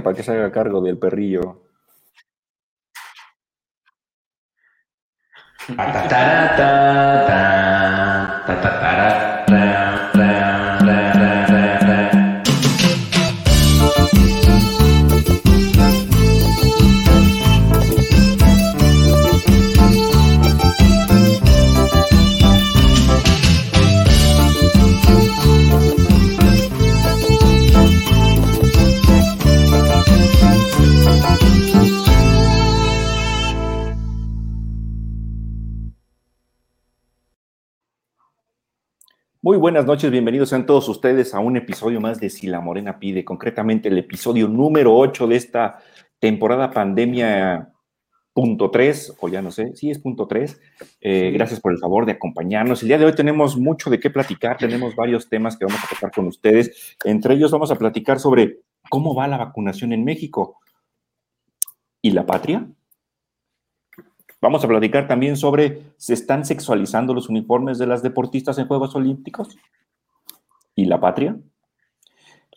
para que se haga cargo del perrillo. Muy buenas noches, bienvenidos sean todos ustedes a un episodio más de Si la Morena pide, concretamente el episodio número 8 de esta temporada pandemia punto 3, o ya no sé, sí es punto 3. Eh, gracias por el favor de acompañarnos. El día de hoy tenemos mucho de qué platicar, tenemos varios temas que vamos a tocar con ustedes. Entre ellos vamos a platicar sobre cómo va la vacunación en México y la patria. Vamos a platicar también sobre, ¿se están sexualizando los uniformes de las deportistas en Juegos Olímpicos? ¿Y la patria?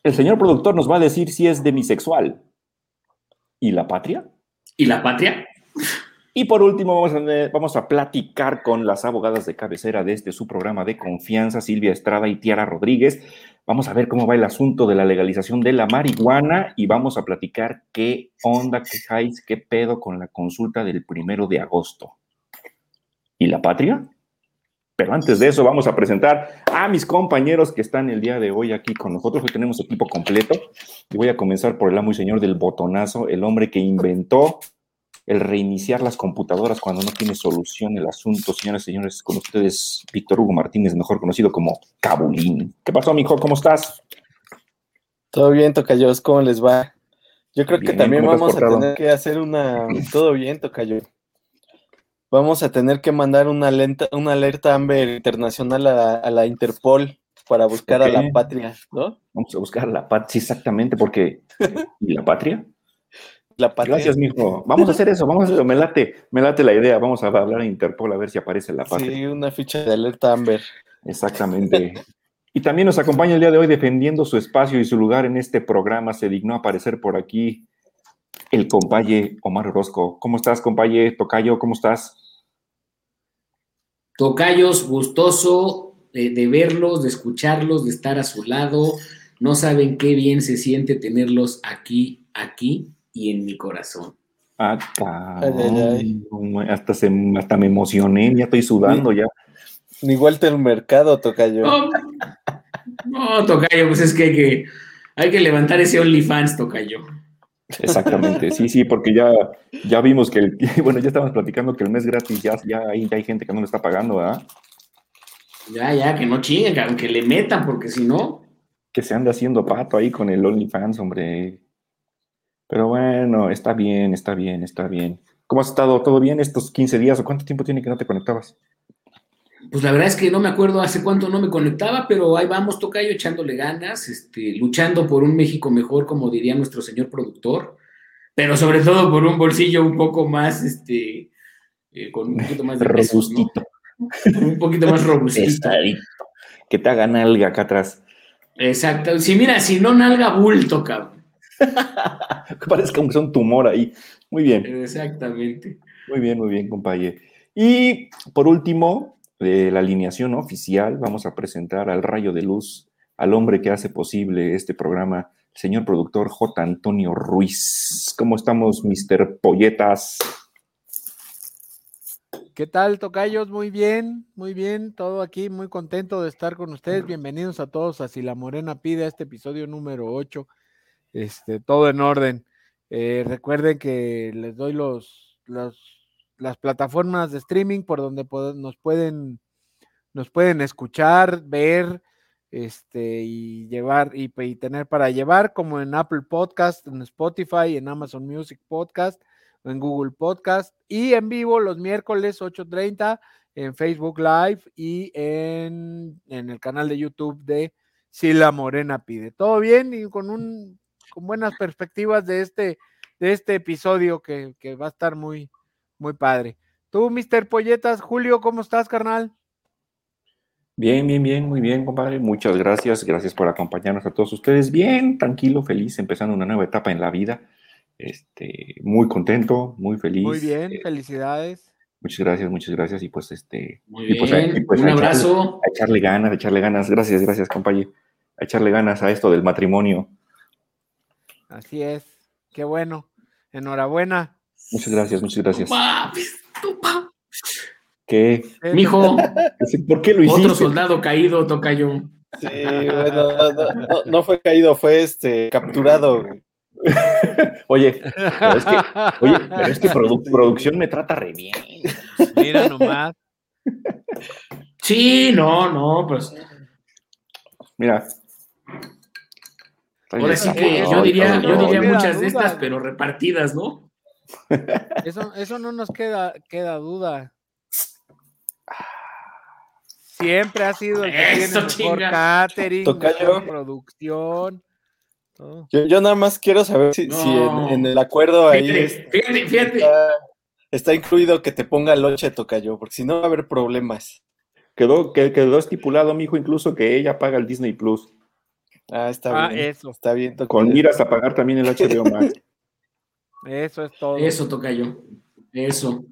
El señor productor nos va a decir si es demisexual. ¿Y la patria? ¿Y la patria? Y por último, vamos a, vamos a, platicar con las abogadas de cabecera de este su programa de confianza, Silvia Estrada y Tiara Rodríguez, Vamos a ver cómo va el asunto de la legalización de la marihuana y vamos a platicar qué onda, qué highs, qué pedo con la consulta del primero de agosto. ¿Y la patria? Pero antes de eso, vamos a presentar a mis compañeros que están el día de hoy aquí con nosotros. Hoy tenemos equipo completo y voy a comenzar por el amo y señor del botonazo, el hombre que inventó el reiniciar las computadoras cuando no tiene solución el asunto. Señoras y señores, con ustedes Víctor Hugo Martínez, mejor conocido como Cabulín. ¿Qué pasó, mijo? ¿Cómo estás? Todo bien, Tocayos, ¿cómo les va? Yo creo que también vamos a tener que hacer una... Todo bien, Tocayo. Vamos a tener que mandar una, lenta, una alerta Amber internacional a, la Interpol para buscar a la patria, ¿no? Vamos a buscar a la patria, exactamente, porque... ¿Y la patria? La Gracias, mijo. Vamos a hacer eso, vamos a hacerlo. Me late, me late la idea. Vamos a hablar a Interpol a ver si aparece la patria. Sí, una ficha de alerta Amber. Exactamente. y también nos acompaña el día de hoy defendiendo su espacio y su lugar en este programa. Se dignó aparecer por aquí el compaye Omar Orozco. ¿Cómo estás, compaye? Tocayo, ¿cómo estás? Tocayos, gustoso de, de verlos, de escucharlos, de estar a su lado. No saben qué bien se siente tenerlos aquí, aquí y en mi corazón. Ah, Hasta, se, hasta me emocioné, ya estoy sudando ya. Ni vuelta el mercado, Tocayo. No, no, Tocayo, pues es que hay que, hay que levantar ese OnlyFans, Tocayo. Exactamente, sí, sí, porque ya, ya vimos que, el, bueno, ya estábamos platicando que el mes gratis ya, ya, hay, hay gente que no lo está pagando, ¿verdad? Ya, ya, que no chinguen, aunque le metan, porque si no. Que se ande haciendo pato ahí con el OnlyFans, hombre. Pero bueno, está bien, está bien, está bien. ¿Cómo has estado? ¿Todo bien estos 15 días o cuánto tiempo tiene que no te conectabas? Pues la verdad es que no me acuerdo hace cuánto no me conectaba, pero ahí vamos, Tocayo, echándole ganas, este, luchando por un México mejor, como diría nuestro señor productor, pero sobre todo por un bolsillo un poco más, este, eh, con un poquito más de robustito. un poquito más robustito. que te haga nalga acá atrás. Exacto. Si mira, si no nalga bulto, cabrón. que parezca que un tumor ahí. Muy bien. Exactamente. Muy bien, muy bien, compañero. Y por último, de la alineación oficial, vamos a presentar al rayo de luz, al hombre que hace posible este programa, el señor productor J. Antonio Ruiz. ¿Cómo estamos, Mr. Polletas? ¿Qué tal, Tocayos? Muy bien, muy bien, todo aquí, muy contento de estar con ustedes. Bienvenidos a todos a Si la Morena pide este episodio número 8 este, todo en orden. Eh, recuerden que les doy los, las plataformas de streaming por donde nos pueden nos pueden escuchar, ver, este, y llevar y, tener para llevar, como en Apple Podcast, en Spotify, en Amazon Music Podcast, en Google Podcast, y en vivo los miércoles 8.30 en Facebook Live y en, en el canal de YouTube de Sila Morena Pide. ¿Todo bien? Y con un con buenas perspectivas de este, de este episodio que, va a estar muy, muy padre. Tú, Mr. Polletas, Julio, ¿cómo estás, carnal? Bien, bien, bien, muy bien, compadre. Muchas gracias. Gracias por acompañarnos a todos ustedes. Bien, tranquilo, feliz, empezando una nueva etapa en la vida. Este, muy contento, muy feliz. Muy bien, eh, felicidades. Muchas gracias, muchas gracias. Y pues este. Muy pues, bien, pues, un abrazo. a echarle ganas, a echarle ganas. Gracias, gracias, compañero. A echarle ganas a esto del matrimonio. Así es. Qué bueno. Enhorabuena. Muchas gracias, muchas gracias. ¿Qué? Mijo. ¿Por qué lo hiciste? Otro soldado caído, toca yo. Sí, bueno, no, fue caído, fue este capturado. oye, pero es que, oye, pero es que producción me trata re bien. Mira nomás. Sí, no, no, pues. Mira. Ahora sí que yo diría, yo diría muchas de estas, pero repartidas, ¿no? Eso, eso no nos queda, queda duda. Siempre ha sido el que tiene mejor catering, producción. Yo, nada más quiero saber si, en, el acuerdo ahí Está, incluido que te ponga loche tocayo, porque si no va a haber problemas. Quedó, quedó estipulado, mijo, incluso que ella paga el Disney Plus. Ah, está ah, bien. Eso. Está bien, Con miras a pagar también el HBO Max. eso es todo. Eso, tocayo. Eso.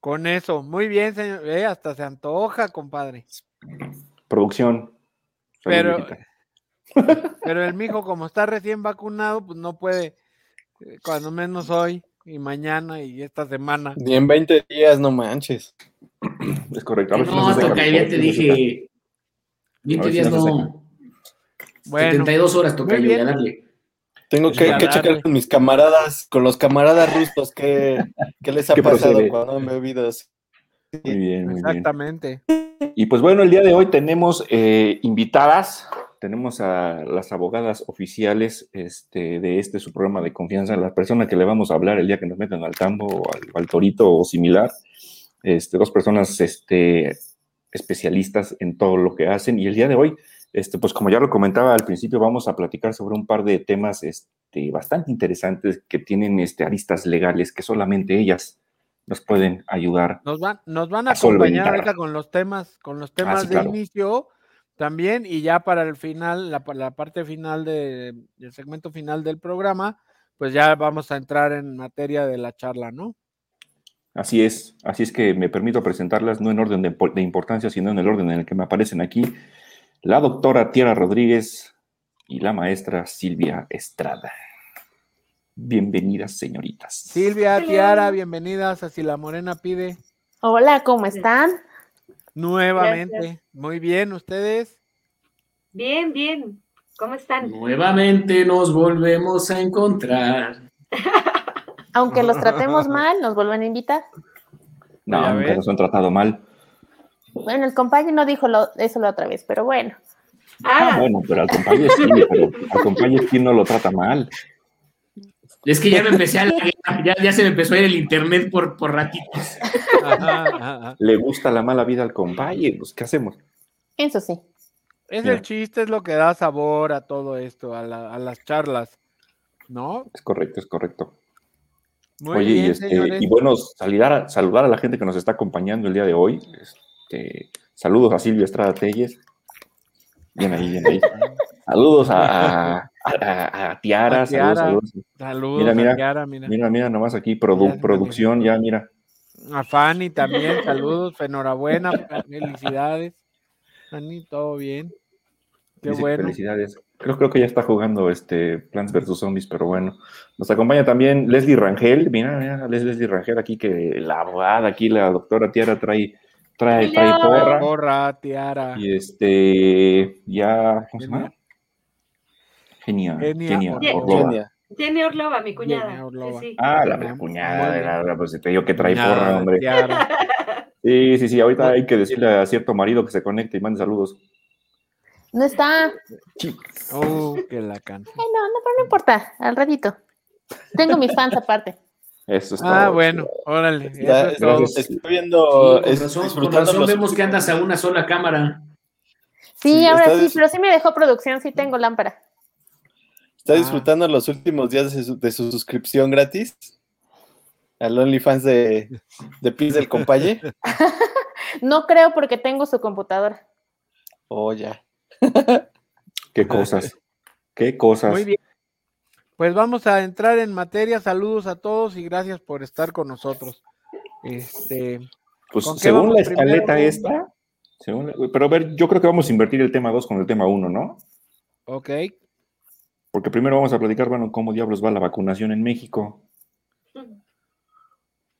Con eso, muy bien, señor. Eh, hasta se antoja, compadre. Producción. Pero, pero el mijo, como está recién vacunado, pues no puede, eh, cuando menos hoy y mañana y esta semana. Ni en 20 días, no manches. Es correcto. no, toca, ya te dije. 20 días no. Bueno, 72 horas toca yo, darle. Tengo que, checar con mis camaradas, con los camaradas rusos, qué, les ha pasado cuando han bebido Muy bien, muy Exactamente. Y pues bueno, el día de hoy tenemos eh, invitadas, tenemos a las abogadas oficiales este, de este su programa de confianza, la persona que le vamos a hablar el día que nos metan al tambo o al, torito o similar. Este, dos personas este, especialistas en todo lo que hacen. Y el día de hoy este, pues como ya lo comentaba al principio, vamos a platicar sobre un par de temas este, bastante interesantes que tienen este, aristas legales que solamente ellas nos pueden ayudar. Nos van, nos van a, acompañar ahorita con los temas, con los temas de inicio también, y ya para el final, la, la parte final de, del segmento final del programa, pues ya vamos a entrar en materia de la charla, ¿no? Así es, así es que me permito presentarlas no en orden de, de importancia, sino en el orden en el que me aparecen aquí la doctora Tiara Rodríguez y la maestra Silvia Estrada. Bienvenidas, señoritas. Silvia, Tiara, bienvenidas a Si la Morena pide. Hola, ¿cómo están? Nuevamente. Muy bien, ¿ustedes? Bien, bien. ¿Cómo están? Nuevamente nos volvemos a encontrar. Aunque los tratemos mal, nos vuelven a invitar. No, nunca nos han tratado mal. Bueno, el compañero no dijo eso la otra vez, pero bueno. Ah, bueno, pero al compañero sí, pero al compañero sí no lo trata mal. Es que ya me empecé a ya, ya se me empezó a ir el internet por, por ratitos. Le gusta la mala vida al compañero, pues ¿qué hacemos? Eso sí. Es el chiste, es lo que da sabor a todo esto, a, las charlas, ¿no? Es correcto, es correcto. Oye, y, este, y, bueno, saludar a, saludar a la gente que nos está acompañando el día de hoy. Este, saludos a Silvia Estrada Telles. Bien ahí, bien ahí. Saludos a, Tiara, saludos, saludos. mira, mira, Tiara, mira. Mira, mira, nomás aquí, producción, ya, mira. A Fanny también, saludos, enhorabuena, felicidades. Fanny, todo bien. Qué bueno. Felicidades. Creo, creo que ya está jugando este Plants vs Zombies, pero bueno. Nos acompaña también Leslie Rangel. Mira, mira, Leslie Rangel aquí, que la abogada aquí, la doctora Tiara trae Trae, trae porra. Porra, tiara. Y este, ya, ¿cómo se llama? Genia. Genia. Genia. Tiene Orlova, mi cuñada. Ah, la cuñada, pues te digo que trae porra, hombre. Sí, sí, sí, ahorita hay que decirle a cierto marido que se conecte y mande saludos. No está. Oh, que la canta. no, no, pero no importa, al ratito. Tengo mis fans aparte. Eso es ah, bueno, órale. estoy viendo. con razón, vemos que andas a una sola cámara. Sí, ahora sí, pero sí me dejó producción, sí tengo lámpara. ¿Está ah. disfrutando los últimos días de su, suscripción gratis? Al OnlyFans de, de Piz del Compaye. No creo porque tengo su computadora. Oh, ya. Qué cosas. Qué cosas. Muy bien. Pues vamos a entrar en materia. Saludos a todos y gracias por estar con nosotros. Este, pues según la escaleta esta, pero a ver, yo creo que vamos a invertir el tema 2 con el tema 1, ¿no? Ok. Porque primero vamos a platicar, bueno, cómo diablos va la vacunación en México.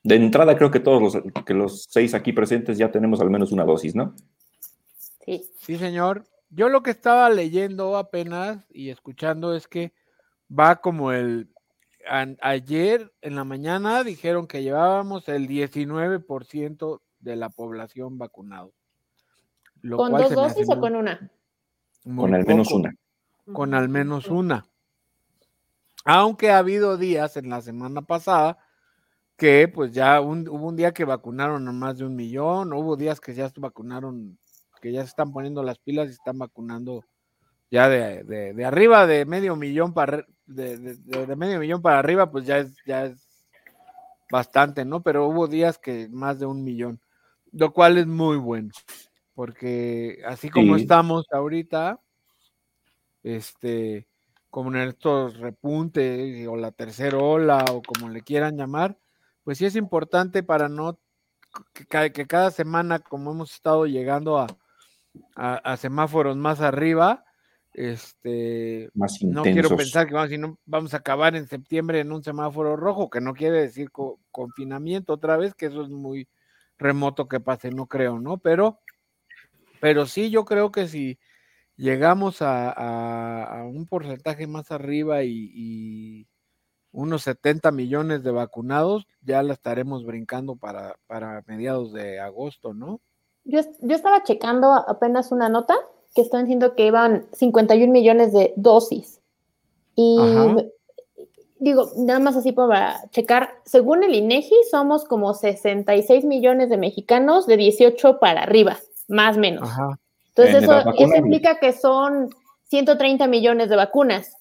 De entrada, creo que todos los, que los seis aquí presentes ya tenemos al menos una dosis, ¿no? Sí. Sí, señor. Yo lo que estaba leyendo apenas y escuchando es que va como el... ayer en la mañana dijeron que llevábamos el 19% de la población vacunado. ¿Con dos dosis o con una? Con al menos una. Con al menos una. Aunque ha habido días en la semana pasada que pues ya hubo un día que vacunaron a más de un millón, hubo días que ya vacunaron, que ya se están poniendo las pilas y están vacunando ya de, arriba de medio millón para de, medio millón para arriba, pues ya es, ya es bastante, ¿no? Pero hubo días que más de un millón, lo cual es muy bueno porque así como estamos ahorita, este, como en estos repuntes o la tercera ola o como le quieran llamar, pues sí es importante para no que, cada semana, como hemos estado llegando a, a, semáforos más arriba, este, no quiero pensar que vamos, a acabar en septiembre en un semáforo rojo, que no quiere decir confinamiento otra vez, que eso es muy remoto que pase, no creo, ¿no? Pero pero sí, yo creo que si llegamos a, un porcentaje más arriba y, unos 70 millones de vacunados, ya la estaremos brincando para, para mediados de agosto, ¿no? Yo, yo estaba checando apenas una nota que están diciendo que iban 51 millones de dosis. Y digo, nada más así para checar, según el INEGI, somos como 66 millones de mexicanos de 18 para arriba más o menos. Entonces, eso, implica que son 130 millones de vacunas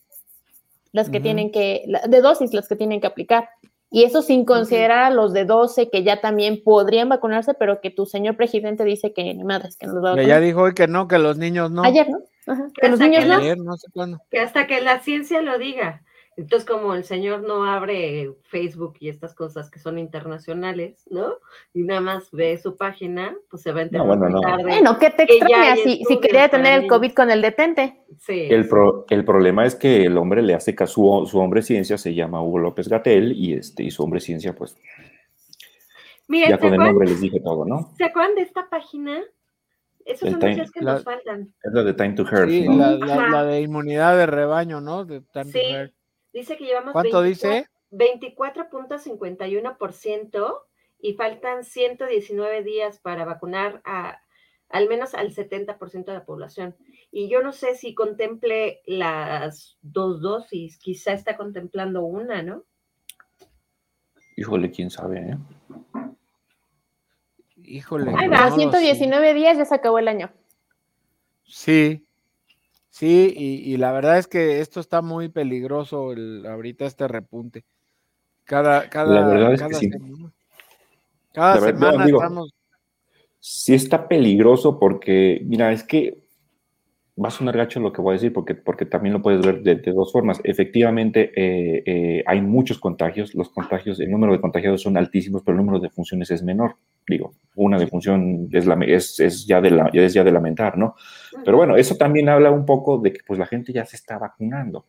las que tienen que, de dosis las que tienen que aplicar. Y eso sin considerar a los de 12 que ya también podrían vacunarse, pero que tu señor presidente dice que ni madres, que no los va a vacunar. ya dijo hoy que no, que los niños no. Ayer, ¿no? Que, los niños no. Ayer, no sé cuándo. Que hasta que la ciencia lo diga. Entonces, como el señor no abre Facebook y estas cosas que son internacionales, ¿no? Y nada más ve su página, pues se va a enterar no, bueno, tarde. Bueno, ¿qué te extraña si, si, quería tener el COVID con el detente? Sí. El, el problema es que el hombre le hace caso, su, su hombre ciencia se llama Hugo López Gatel y, este, y su hombre ciencia, pues, ya con el nombre les dije todo, ¿no? ¿Se acuerdan de esta página? Esos son time, que nos faltan. Es la de Time to Heart, sí, la, la, de inmunidad de rebaño, ¿no? De time sí. to Dice que llevamos ¿Cuánto dice? 24.51% y faltan 119 días para vacunar a al menos al 70% de la población. Y yo no sé si contemple las dos dosis, quizá está contemplando una, ¿no? Híjole, quién sabe, ¿eh? Híjole. Ay, 119 días ya se acabó el año. Sí, Sí, y, la verdad es que esto está muy peligroso el, ahorita este repunte. Cada, cada, la verdad es cada sí. semana, cada semana estamos... Sí está peligroso porque, mira, es que va a sonar gacho lo que voy a decir porque, porque también lo puedes ver de, dos formas. Efectivamente, eh, eh, hay muchos contagios, los contagios, el número de contagiados son altísimos, pero el número de funciones es menor. Digo, una defunción es, la, es, es, ya de la, es ya de lamentar, ¿no? Pero bueno, eso también habla un poco de que pues la gente ya se está vacunando.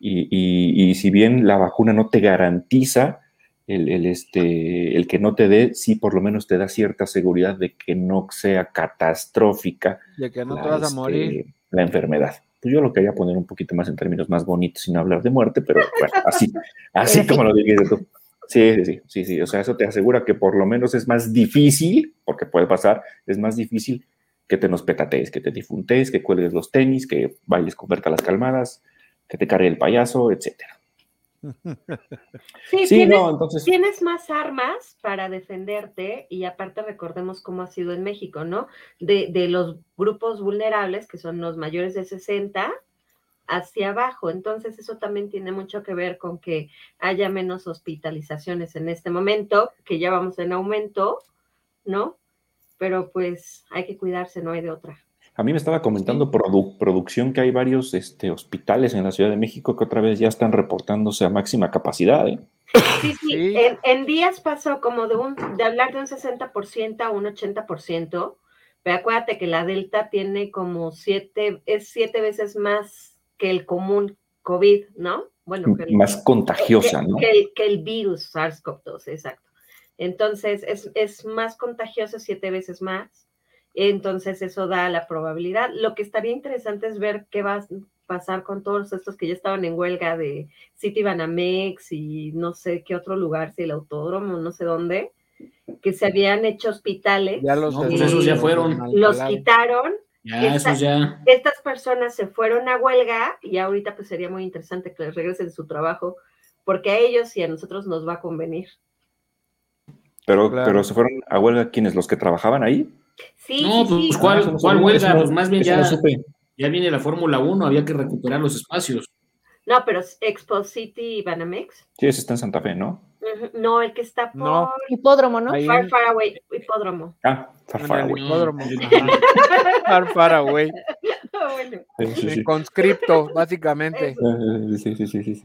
Y, y, y si bien la vacuna no te garantiza el, el, este, el que no te dé, sí por lo menos te da cierta seguridad de que no sea catastrófica. De que no te vas a morir este, la enfermedad. Pues yo lo quería poner un poquito más en términos más bonitos sin hablar de muerte, pero bueno, así, así como lo dijiste tú. Sí, sí, sí, sí, o sea, eso te asegura que por lo menos es más difícil, porque puede pasar, es más difícil que te nos petatees, que te difuntes, que cuelgues los tenis, que vayas con las calmadas, que te cargue el payaso, etcétera. Sí, tienes, entonces... tienes más armas para defenderte y aparte recordemos cómo ha sido en México, ¿no? De, de, los grupos vulnerables, que son los mayores de 60, hacia abajo. Entonces eso también tiene mucho que ver con que haya menos hospitalizaciones en este momento, que ya vamos en aumento, ¿no? pero pues hay que cuidarse, no hay de otra. A mí me estaba comentando producción que hay varios este, hospitales en la Ciudad de México que otra vez ya están reportándose a máxima capacidad. ¿eh? Sí, sí, En, días pasó como de, un, de hablar de un 60% a un 80%, pero acuérdate que la Delta tiene como siete, es siete veces más que el común COVID, ¿no? Bueno, más contagiosa, ¿no? Que el, que el virus SARS-CoV-2, exacto. Entonces, es, es más contagioso siete veces más entonces eso da la probabilidad. Lo que estaría interesante es ver qué va a pasar con todos estos que ya estaban en huelga de City Banamex y no sé qué otro lugar, si el autódromo, no sé dónde, que se habían hecho hospitales. Ya los pues esos ya fueron. Los quitaron. Ya, esos ya. Estas personas se fueron a huelga y ahorita pues sería muy interesante que les regresen su trabajo, porque a ellos y a nosotros nos va a convenir. Pero, pero se fueron a huelga quienes, los que trabajaban ahí. Sí, no, pues ¿cuál, ¿cuál huelga? pues más bien ya, ya viene la Fórmula 1, había que recuperar los espacios. No, pero Expo City y Banamex. Sí, ese está en Santa Fe, ¿no? No, el que está por no. hipódromo, ¿no? Far, far away, hipódromo. Ah, far, far away. Hipódromo. far, far away. bueno. Sí, sí, Conscripto, básicamente. Sí, sí, sí, sí.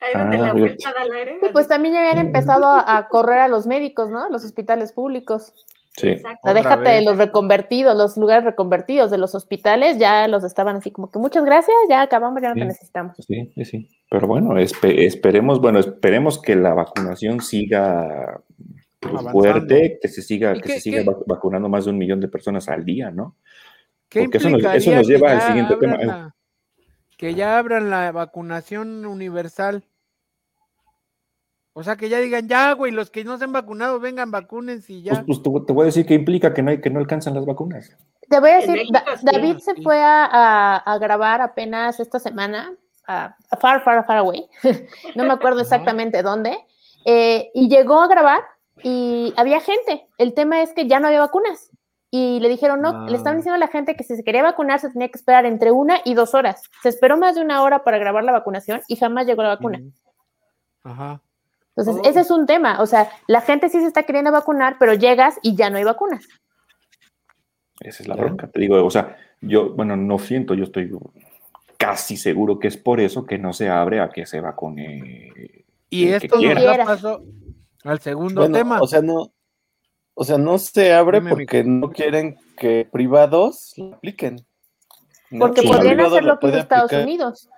Ahí ah, la vuelta al aire. pues también ya habían empezado a correr a los médicos, ¿no? Los hospitales públicos. Sí. déjate de los reconvertidos, los lugares reconvertidos de los hospitales, ya los estaban así como que muchas gracias, ya acabamos, ya no te necesitamos. Sí, sí, sí. Pero bueno, esperemos, bueno, esperemos que la vacunación siga pues, fuerte, que se siga, que, se siga vacunando más de un millón de personas al día, ¿no? Porque eso nos, lleva al siguiente tema. que ya abran la vacunación universal. O sea, que ya digan, ya, güey, los que no se han vacunado, vengan, vacunen y ya. Pues, pues te, voy a decir que implica que no, hay, que no alcanzan las vacunas. Te voy a decir, David se fue a, grabar apenas esta semana, a, Far, Far, Far Away, no me acuerdo exactamente dónde, eh, y llegó a grabar y había gente. El tema es que ya no había vacunas. Y le dijeron, no, le estaban ah. diciendo a la gente que si se quería vacunar se tenía que esperar entre una y dos horas. Se esperó más de una hora para grabar la vacunación y jamás llegó la vacuna. Ajá. Entonces, ese es un tema. O sea, la gente sí se está queriendo vacunar, pero llegas y ya no hay vacunas. Esa es la bronca. Te digo, o sea, yo, bueno, no siento, yo estoy casi seguro que es por eso que no se abre a que se vacune. Y esto ya pasó al segundo tema. O sea, no, o sea, no se abre porque no quieren que privados lo apliquen. Porque podrían hacer lo que en Estados Unidos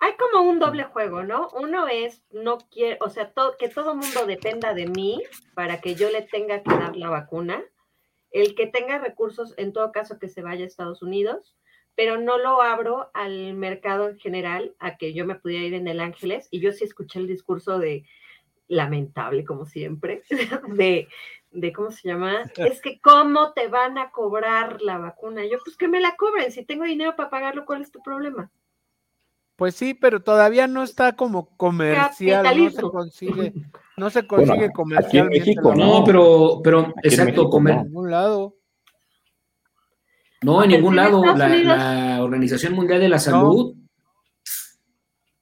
hay como un doble juego, ¿no? Uno es, no quiero, o sea, que todo mundo dependa de mí para que yo le tenga que dar la vacuna. El que tenga recursos, en todo caso, que se vaya a Estados Unidos, pero no lo abro al mercado en general, a que yo me pudiera ir en el Ángeles. Y yo sí escuché el discurso de, lamentable como siempre, de, de, ¿cómo se llama? Es que, ¿cómo te van a cobrar la vacuna? Yo, pues que me la cobren, si tengo dinero para pagarlo, ¿cuál es tu problema? Pues sí, pero todavía no está como comercial, no se consigue, no se consigue comercialmente. no, pero, pero exacto, comer. En ningún lado. No, en ningún lado. La, Organización Mundial de la Salud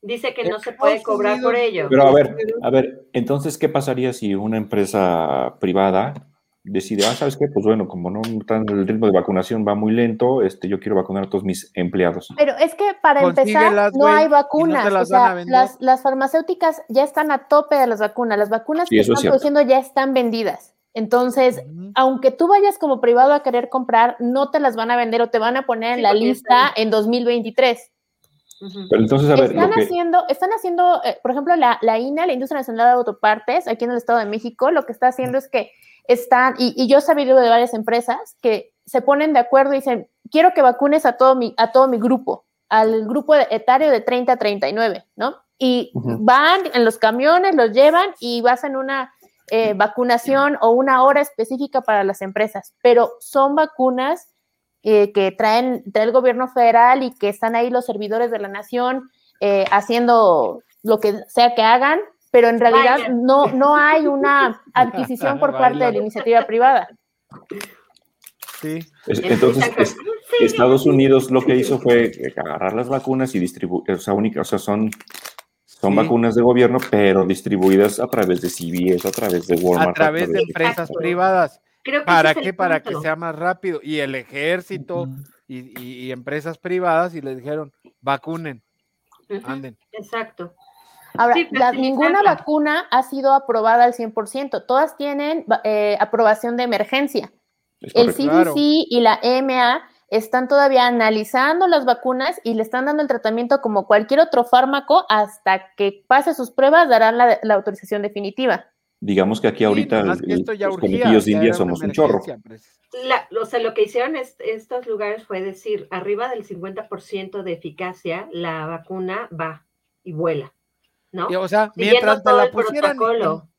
dice que no se puede cobrar por ello. Pero a ver, a ver, entonces, ¿qué pasaría si una empresa privada decide, ah, ¿sabes qué? Pues bueno, como no el ritmo de vacunación va muy lento, este, yo quiero vacunar a todos mis empleados. Pero es que para empezar, no hay vacunas. o sea, las, farmacéuticas ya están a tope de las vacunas. Las vacunas que están produciendo ya están vendidas. Entonces, aunque tú vayas como privado a querer comprar, no te las van a vender o te van a poner en la lista en 2023. Pero entonces, a ver, están haciendo, están haciendo, eh, por ejemplo, la, la INA, la Industria Nacional de Autopartes, aquí en el Estado de México, lo que está haciendo es que están, y, yo he sabido de varias empresas que se ponen de acuerdo y dicen, quiero que vacunes a todo mi, a todo mi grupo, al grupo etario de 30 a 39, ¿no? Y van en los camiones, los llevan y hacen una eh, vacunación o una hora específica para las empresas, pero son vacunas eh, que traen, trae el gobierno federal y que están ahí los servidores de la nación eh, haciendo lo que sea que hagan pero en realidad no, no hay una adquisición por parte de la iniciativa privada. Sí. Entonces, Estados Unidos lo que hizo fue agarrar las vacunas y distribuir, o sea, única, o sea, son, son vacunas de gobierno, pero distribuidas a través de CVS, a través de Walmart. A través de empresas privadas. ¿Para qué? Para que sea más rápido. Y el ejército y, empresas privadas y le dijeron, vacunen, anden. Exacto. Ahora, ninguna vacuna ha sido aprobada al 100%, todas tienen eh, aprobación de emergencia. El CDC y la EMA están todavía analizando las vacunas y le están dando el tratamiento como cualquier otro fármaco hasta que pase sus pruebas, darán la, autorización definitiva. Digamos que aquí ahorita los comitillos de India somos un chorro. o sea, lo que hicieron estos lugares fue decir, arriba del 50% de eficacia, la vacuna va y vuela, ¿no? o sea, mientras te la pusieran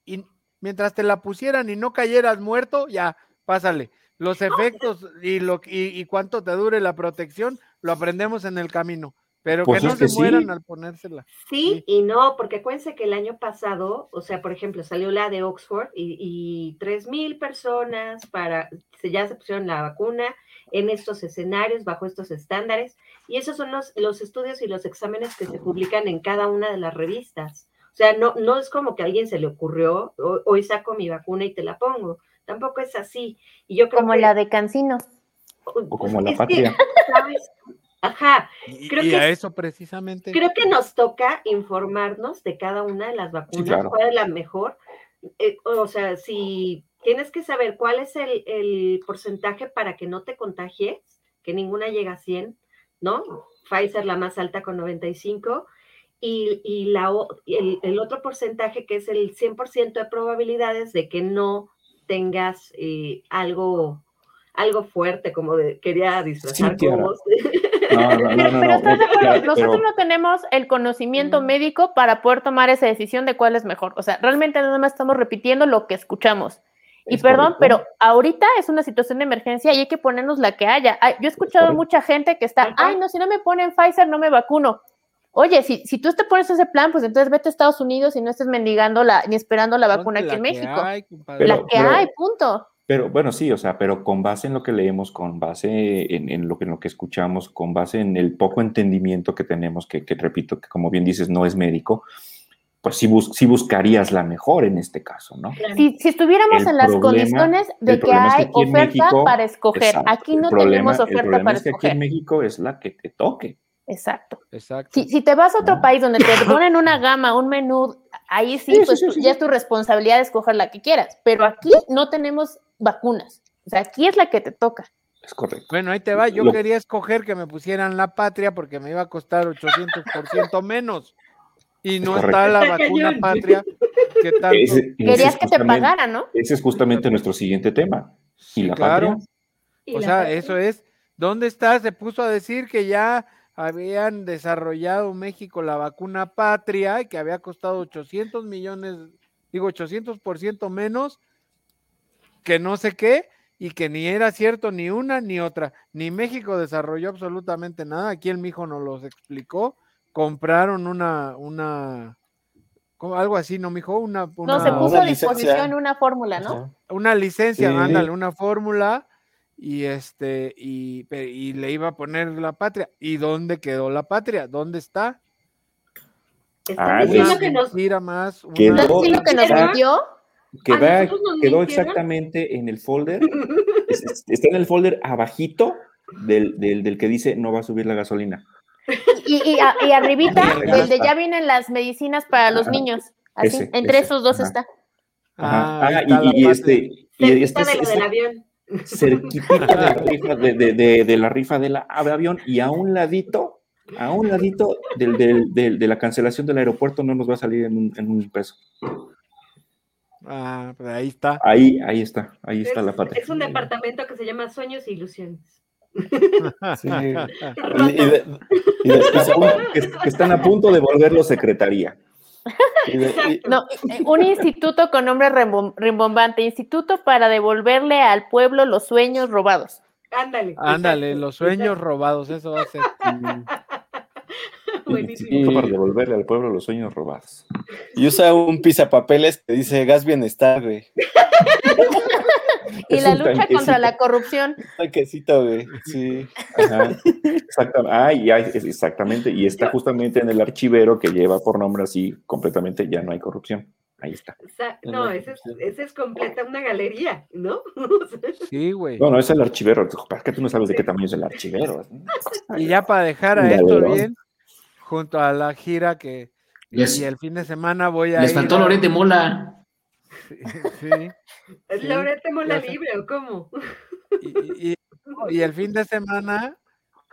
y, mientras te la pusieran y no cayeras muerto, ya, pásale. Los efectos y, lo, y, cuánto te dure la protección lo aprendemos en el camino. Pero que pues no se mueran al ponérsela. Sí, y no, porque acuérdense que el año pasado, o sea, por ejemplo, salió la de Oxford y, tres mil personas para, ya se pusieron la vacuna en estos escenarios, bajo estos estándares, y esos son los, los estudios y los exámenes que se publican en cada una de las revistas. O sea, no, no es como que a alguien se le ocurrió, hoy saco mi vacuna y te la pongo tampoco es así. Y yo como la de Cancino. O como la patria. Ajá. Creo y, que a eso precisamente. Creo que nos toca informarnos de cada una de las vacunas, cuál es la mejor. Eh, o sea, si tienes que saber cuál es el, porcentaje para que no te contagies, que ninguna llega a 100, ¿no? Pfizer la más alta con 95, y, y la, el, el, otro porcentaje que es el 100% de probabilidades de que no tengas eh, algo, algo fuerte, como de, quería disfrazar como... pero, nosotros no tenemos el conocimiento mm. médico para poder tomar esa decisión de cuál es mejor. O sea, realmente nada más estamos repitiendo lo que escuchamos. Y perdón, pero ahorita es una situación de emergencia y hay que ponernos la que haya. Yo he escuchado mucha gente que está, ay, no, si no me ponen Pfizer, no me vacuno. Oye, si, si tú te pones ese plan, pues entonces vete a Estados Unidos y no estés mendigando la, ni esperando la vacuna aquí en México. la que hay, punto. Pero bueno, sí, o sea, pero con base en lo que leemos, con base en, lo, que, en lo que escuchamos, con base en el poco entendimiento que tenemos, que, repito, que como bien dices, no es médico, pues sí, buscarías la mejor en este caso, ¿no? Si, estuviéramos en las condiciones de que hay oferta para escoger, aquí no tenemos oferta para es que escoger. Aquí en México es la que te toque. Exacto. Exacto. Si, te vas a otro país donde te ponen una gama, un menú, ahí sí, pues ya es tu responsabilidad de escoger la que quieras. Pero aquí no tenemos vacunas. O sea, aquí es la que te toca. Es correcto. Bueno, ahí te va. Yo quería escoger que me pusieran la patria porque me iba a costar 800% menos. Y no está la vacuna patria. Que Querías que te pagara, ¿no? Ese es justamente nuestro siguiente tema. ¿Y la patria? o sea, eso es. ¿Dónde está? Se puso a decir que ya habían desarrollado México la vacuna patria, que había costado 800 millones, digo 800% menos, que no sé qué, y que ni era cierto ni una ni otra. Ni México desarrolló absolutamente nada. Aquí el mijo nos los explicó. Compraron una, una, algo así, ¿no, mijo? Una, una no, se puso a disposición una fórmula, ¿no? Una licencia, ándale, una fórmula y este y, y, le iba a poner la patria. ¿Y dónde quedó la patria? ¿Dónde está? Ah, que nos más. Quedó, que nos metió? Quedó exactamente en el folder. está en el folder abajito del, del, del, que dice no va a subir la gasolina. Y, y, y arribita, donde ya vienen las medicinas para los niños. Así, entre esos dos está. Ah, ah y, este. Y este, de lo del avión cerquita de la rifa de, la rifa del avión y a un ladito, a un ladito de la cancelación del aeropuerto no nos va a salir en un, peso. Ah, pues ahí está. Ahí, ahí está, ahí está la patria. Es un departamento que se llama Sueños e Ilusiones. están a punto de volverlo secretaría. No, eh, un instituto con nombre rimbombante, Instituto para devolverle al pueblo los sueños robados. Ándale. Ándale, los sueños robados, eso va a ser. Instituto para devolverle al pueblo los sueños robados. Y usa un pizapapeles que dice gas bienestar, güey. y la lucha contra la corrupción. Tanquecito, güey. Sí. Exactamente. Ah, y exactamente. Y está justamente en el archivero que lleva por nombre así, completamente ya no hay corrupción. ahí está. no, ese es, es, completa una galería, ¿no? sí, güey. No, no, es el archivero. ¿Para qué tú no sabes de qué tamaño es el archivero? Y ya para dejar a esto bien, junto a la gira que y el fin de semana voy a. Les faltó a... Lorete Mola. Sí. ¿Es Lorete Mola libre o cómo? Y, y, el fin de semana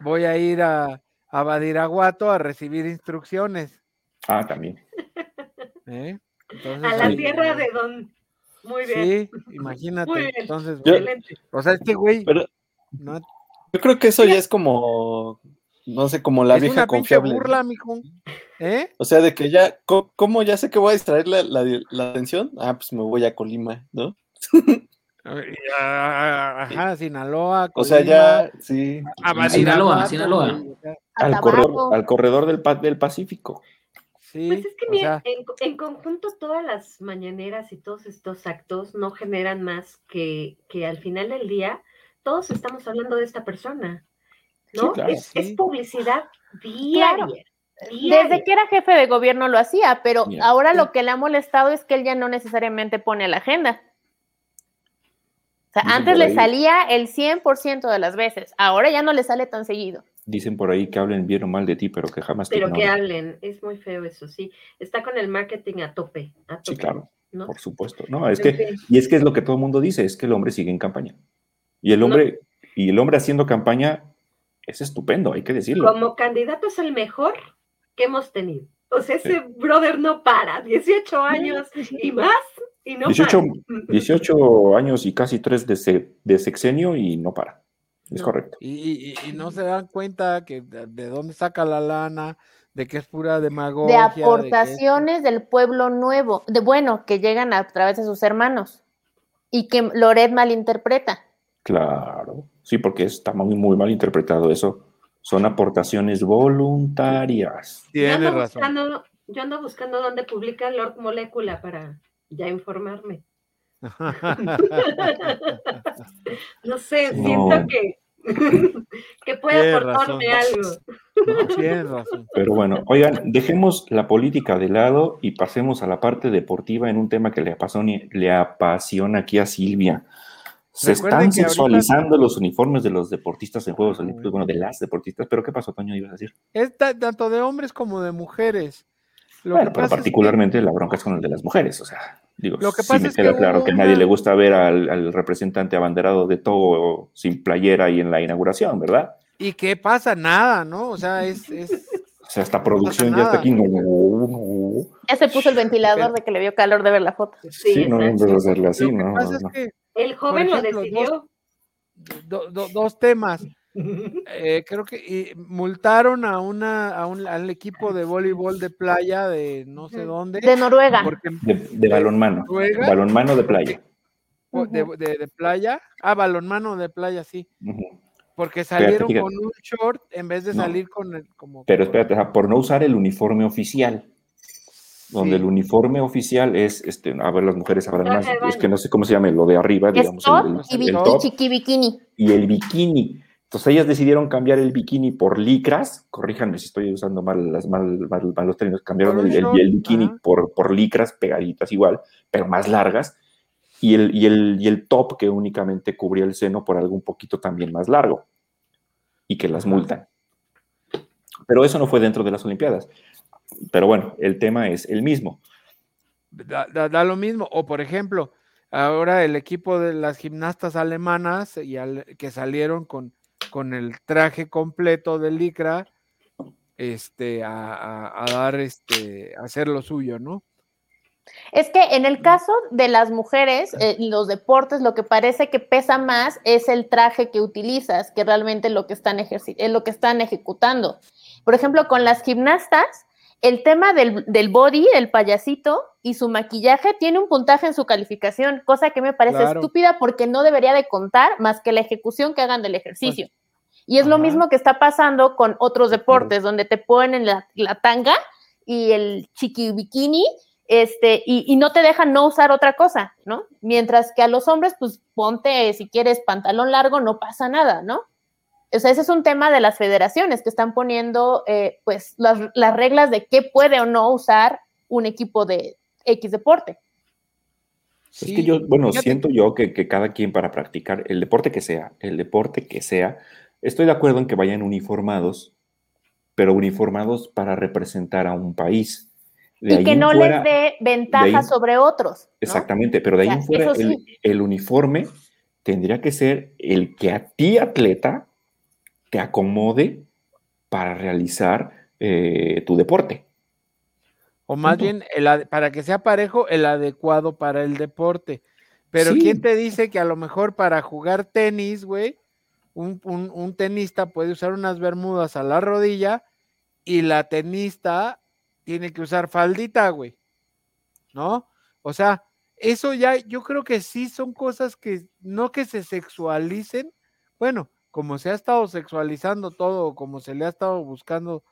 voy a ir a, a Badiraguato a recibir instrucciones. Ah, también. ¿Eh? a la tierra de Don. Muy bien. Sí, imagínate. Muy bien. Entonces, Excelente. o sea, este güey. Pero, no, yo creo que eso ya es como no sé, como la vieja confiable. burla, mijo. ¿Eh? O sea, de que ya, ¿cómo, ya sé que voy a distraer la, la, atención? Ah, pues me voy a Colima, ¿no? Ajá, Sinaloa. Colima, o sea, ya, sí. A, Sinaloa, Sinaloa. Al corredor, al corredor del, del Pacífico. Sí, pues es que mira, en, en, conjunto todas las mañaneras y todos estos actos no generan más que, que al final del día todos estamos hablando de esta persona. ¿No? es, publicidad diaria. Desde que era jefe de gobierno lo hacía, pero ahora lo que le ha molestado es que él ya no necesariamente pone la agenda. O sea, antes le salía el 100% de las veces, ahora ya no le sale tan seguido. Dicen por ahí que hablen bien o mal de ti, pero que jamás Pero que hablen, es muy feo eso, sí. Está con el marketing a tope. sí, claro, por supuesto. No, es que, y es que es lo que todo el mundo dice, es que el hombre sigue en campaña. Y el hombre, y el hombre haciendo campaña es estupendo, hay que decirlo. Como candidato es el mejor que hemos tenido. O sea, ese brother no para, 18 años y más, y no 18, 18 años y casi tres de, de sexenio y no para. Es correcto. Y, no se dan cuenta que de, dónde saca la lana, de que es pura demagogia. De aportaciones del pueblo nuevo, de bueno, que llegan a través de sus hermanos y que Loret malinterpreta. Claro. Sí, porque está muy, muy mal interpretado eso. Son aportaciones voluntarias. Tiene razón. yo ando buscando dónde publica Lord Molecula para ya informarme. no sé, siento que, que puede aportarme algo. razón. Pero bueno, oigan, dejemos la política de lado y pasemos a la parte deportiva en un tema que le apasiona, le apasiona aquí a Silvia. Se están sexualizando los uniformes de los deportistas en Juegos Olímpicos, bueno, de las deportistas, pero ¿qué pasó, Toño? Ibas a decir. Es tanto de hombres como de mujeres. bueno, pero particularmente la bronca es con el de las mujeres, o sea, digo, lo que sí me queda claro que a nadie le gusta ver al, representante abanderado de todo sin playera y en la inauguración, ¿verdad? ¿Y qué pasa? Nada, ¿no? O sea, es... O sea, esta producción ya está aquí. Ya se puso el ventilador de que le dio calor de ver la foto. Sí, no, no debe hacerle así, ¿no? El joven lo decidió. Dos, temas. Eh, creo que multaron a una a un, al equipo de voleibol de playa de no sé dónde. De Noruega. de, balonmano. Balonmano de playa. De, playa. Ah, balonmano de playa, sí. Porque salieron con un short en vez de salir con el como. Pero espérate, por no usar el uniforme oficial donde el uniforme oficial es, este, a ver, las mujeres sabrán más, es que no sé cómo se llama, lo de arriba, digamos, el, top, y bikini. Y el bikini. Entonces ellas decidieron cambiar el bikini por licras, corríjanme si estoy usando mal, las, mal, los términos, cambiaron el, bikini por, por licras pegaditas igual, pero más largas, y el, y, el, y el top que únicamente cubría el seno por algo un poquito también más largo, y que las multan. Pero eso no fue dentro de las Olimpiadas. Pero bueno, el tema es el mismo. Da, lo mismo. O por ejemplo, ahora el equipo de las gimnastas alemanas y que salieron con, con el traje completo de licra, este, a, dar, este, a hacer lo suyo, ¿no? Es que en el caso de las mujeres, eh, los deportes, lo que parece que pesa más es el traje que utilizas, que realmente lo que están es lo que están ejecutando. Por ejemplo, con las gimnastas, el tema del, del, body, el payasito y su maquillaje tiene un puntaje en su calificación, cosa que me parece estúpida porque no debería de contar más que la ejecución que hagan del ejercicio. y es lo mismo que está pasando con otros deportes, donde te ponen la, la tanga y el chiqui bikini, este, y, y, no te dejan no usar otra cosa, ¿no? Mientras que a los hombres, pues ponte, si quieres, pantalón largo, no pasa nada, ¿no? O sea, ese es un tema de las federaciones que están poniendo, eh, pues, las, reglas de qué puede o no usar un equipo de, X deporte. Es que yo, bueno, siento yo que, que, cada quien para practicar el deporte que sea, el deporte que sea, estoy de acuerdo en que vayan uniformados, pero uniformados para representar a un país. y que no les dé ventaja sobre otros. Exactamente, pero de ahí en fuera el, uniforme tendría que ser el que a ti, atleta, te acomode para realizar eh, tu deporte. O más bien, para que sea parejo, el adecuado para el deporte. Pero ¿quién te dice que a lo mejor para jugar tenis, güey, un, un, tenista puede usar unas bermudas a la rodilla y la tenista tiene que usar faldita, güey? ¿No? O sea, eso ya, yo creo que sí son cosas que no que se sexualicen. Bueno, como se ha estado sexualizando todo, como se le ha estado buscando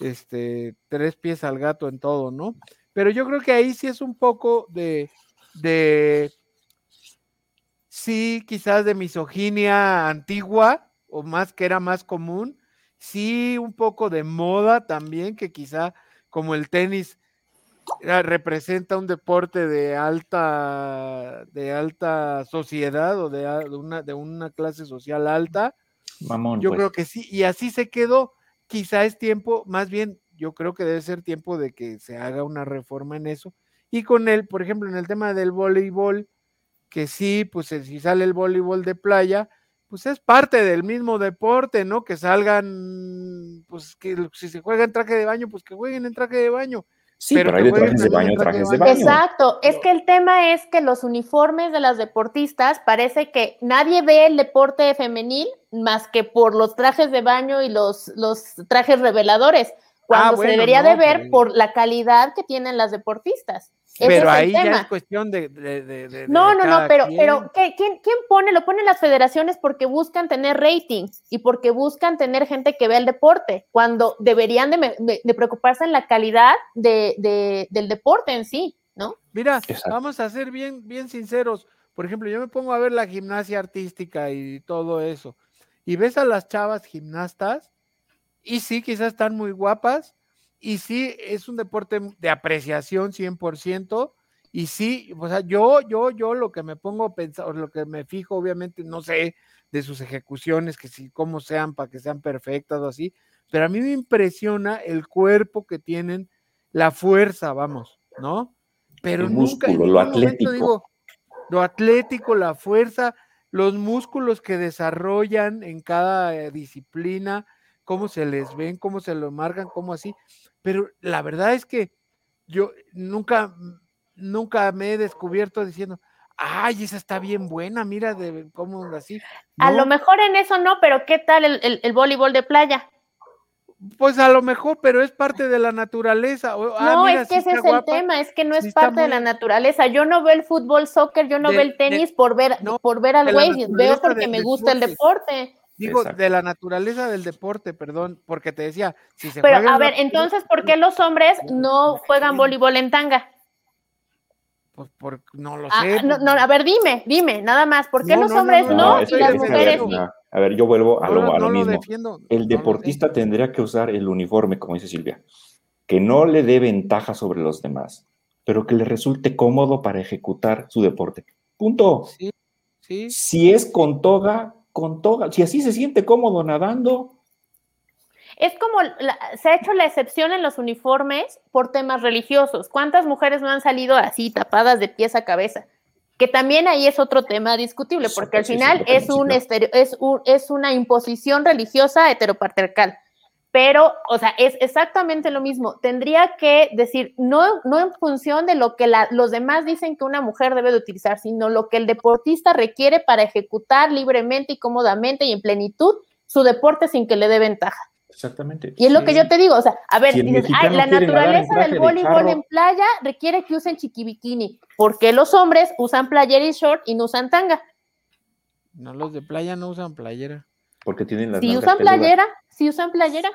este, tres pies al gato en todo, ¿no? Pero yo creo que ahí sí es un poco de, de sí, quizás de misoginia antigua, o más que era más común, sí, un poco de moda también, que quizá como el tenis representa un deporte de alta, de alta sociedad o de, una, de una clase social alta. Yo pues. creo que sí, y así se quedó quizá es tiempo, más bien yo creo que debe ser tiempo de que se haga una reforma en eso. Y con él, por ejemplo, en el tema del voleibol, que sí, pues si sale el voleibol de playa, pues es parte del mismo deporte, ¿no? Que salgan, pues que si se juega en traje de baño, pues que jueguen en traje de baño. Sí, pero, hay de trajes de baño, trajes de baño. Exacto, es que el tema es que los uniformes de las deportistas parece que nadie ve el deporte femenil más que por los trajes de baño y los, los trajes reveladores, cuando ah, se debería de ver por la calidad que tienen las deportistas pero ahí ya es cuestión de. no, no, no, pero, pero ¿quién, ¿quién pone? Lo ponen las federaciones porque buscan tener rating y porque buscan tener gente que vea el deporte, cuando deberían de, preocuparse en la calidad de, del deporte en sí, ¿no? Mira, vamos a ser bien, bien sinceros. Por ejemplo, yo me pongo a ver la gimnasia artística y todo eso, y ves a las chavas gimnastas, y sí, quizás están muy guapas, y sí, es un deporte de apreciación 100%. Y sí, o sea, yo, yo, yo lo que me pongo a pensar, lo que me fijo, obviamente, no sé de sus ejecuciones, que si, cómo sean, para que sean perfectas o así, pero a mí me impresiona el cuerpo que tienen, la fuerza, vamos, ¿no? Pero nunca, lo atlético. Digo, lo atlético, la fuerza, los músculos que desarrollan en cada eh, disciplina, cómo se les ven, cómo se lo marcan, cómo así pero la verdad es que yo nunca, nunca me he descubierto diciendo, ay, esa está bien buena, mira de cómo así. A lo mejor en eso no, pero ¿qué tal el, voleibol de playa? Pues a lo mejor, pero es parte de la naturaleza. Ah, no, es que ese es el tema, es que no es parte de la naturaleza. Yo no veo el fútbol, soccer, yo no veo el tenis por ver, por ver al güey, veo porque me gusta el deporte. Digo, de la naturaleza del deporte, perdón, porque te decía, si se Pero a ver, entonces, ¿por qué los hombres no juegan voleibol en tanga? Pues por, no lo ah, sé. no, no, a ver, dime, dime, nada más, ¿por qué los hombres no, y las mujeres sí? A ver, yo vuelvo a lo, a lo mismo. el deportista tendría que usar el uniforme, como dice Silvia, que no le dé ventaja sobre los demás, pero que le resulte cómodo para ejecutar su deporte. Punto. Sí, sí. Si es con toga, con toga. Si así se siente cómodo nadando. Es como se ha hecho la excepción en los uniformes por temas religiosos. ¿Cuántas mujeres no han salido así, tapadas de pies a cabeza? Que también ahí es otro tema discutible, porque al final es, un es, un, es una imposición religiosa heteropatriarcal pero, o sea, es exactamente lo mismo. Tendría que decir, no, no en función de lo que los demás dicen que una mujer debe de utilizar, sino lo que el deportista requiere para ejecutar libremente y cómodamente y en plenitud su deporte sin que le dé ventaja. Exactamente. Y es lo que yo te digo, o sea, a ver, dices, ay, la naturaleza del voleibol en playa requiere que usen chiquibikini. ¿Por qué los hombres usan playera y short y no usan tanga? No, los de playa no usan playera. Porque tienen las Si usan playera, si usan playera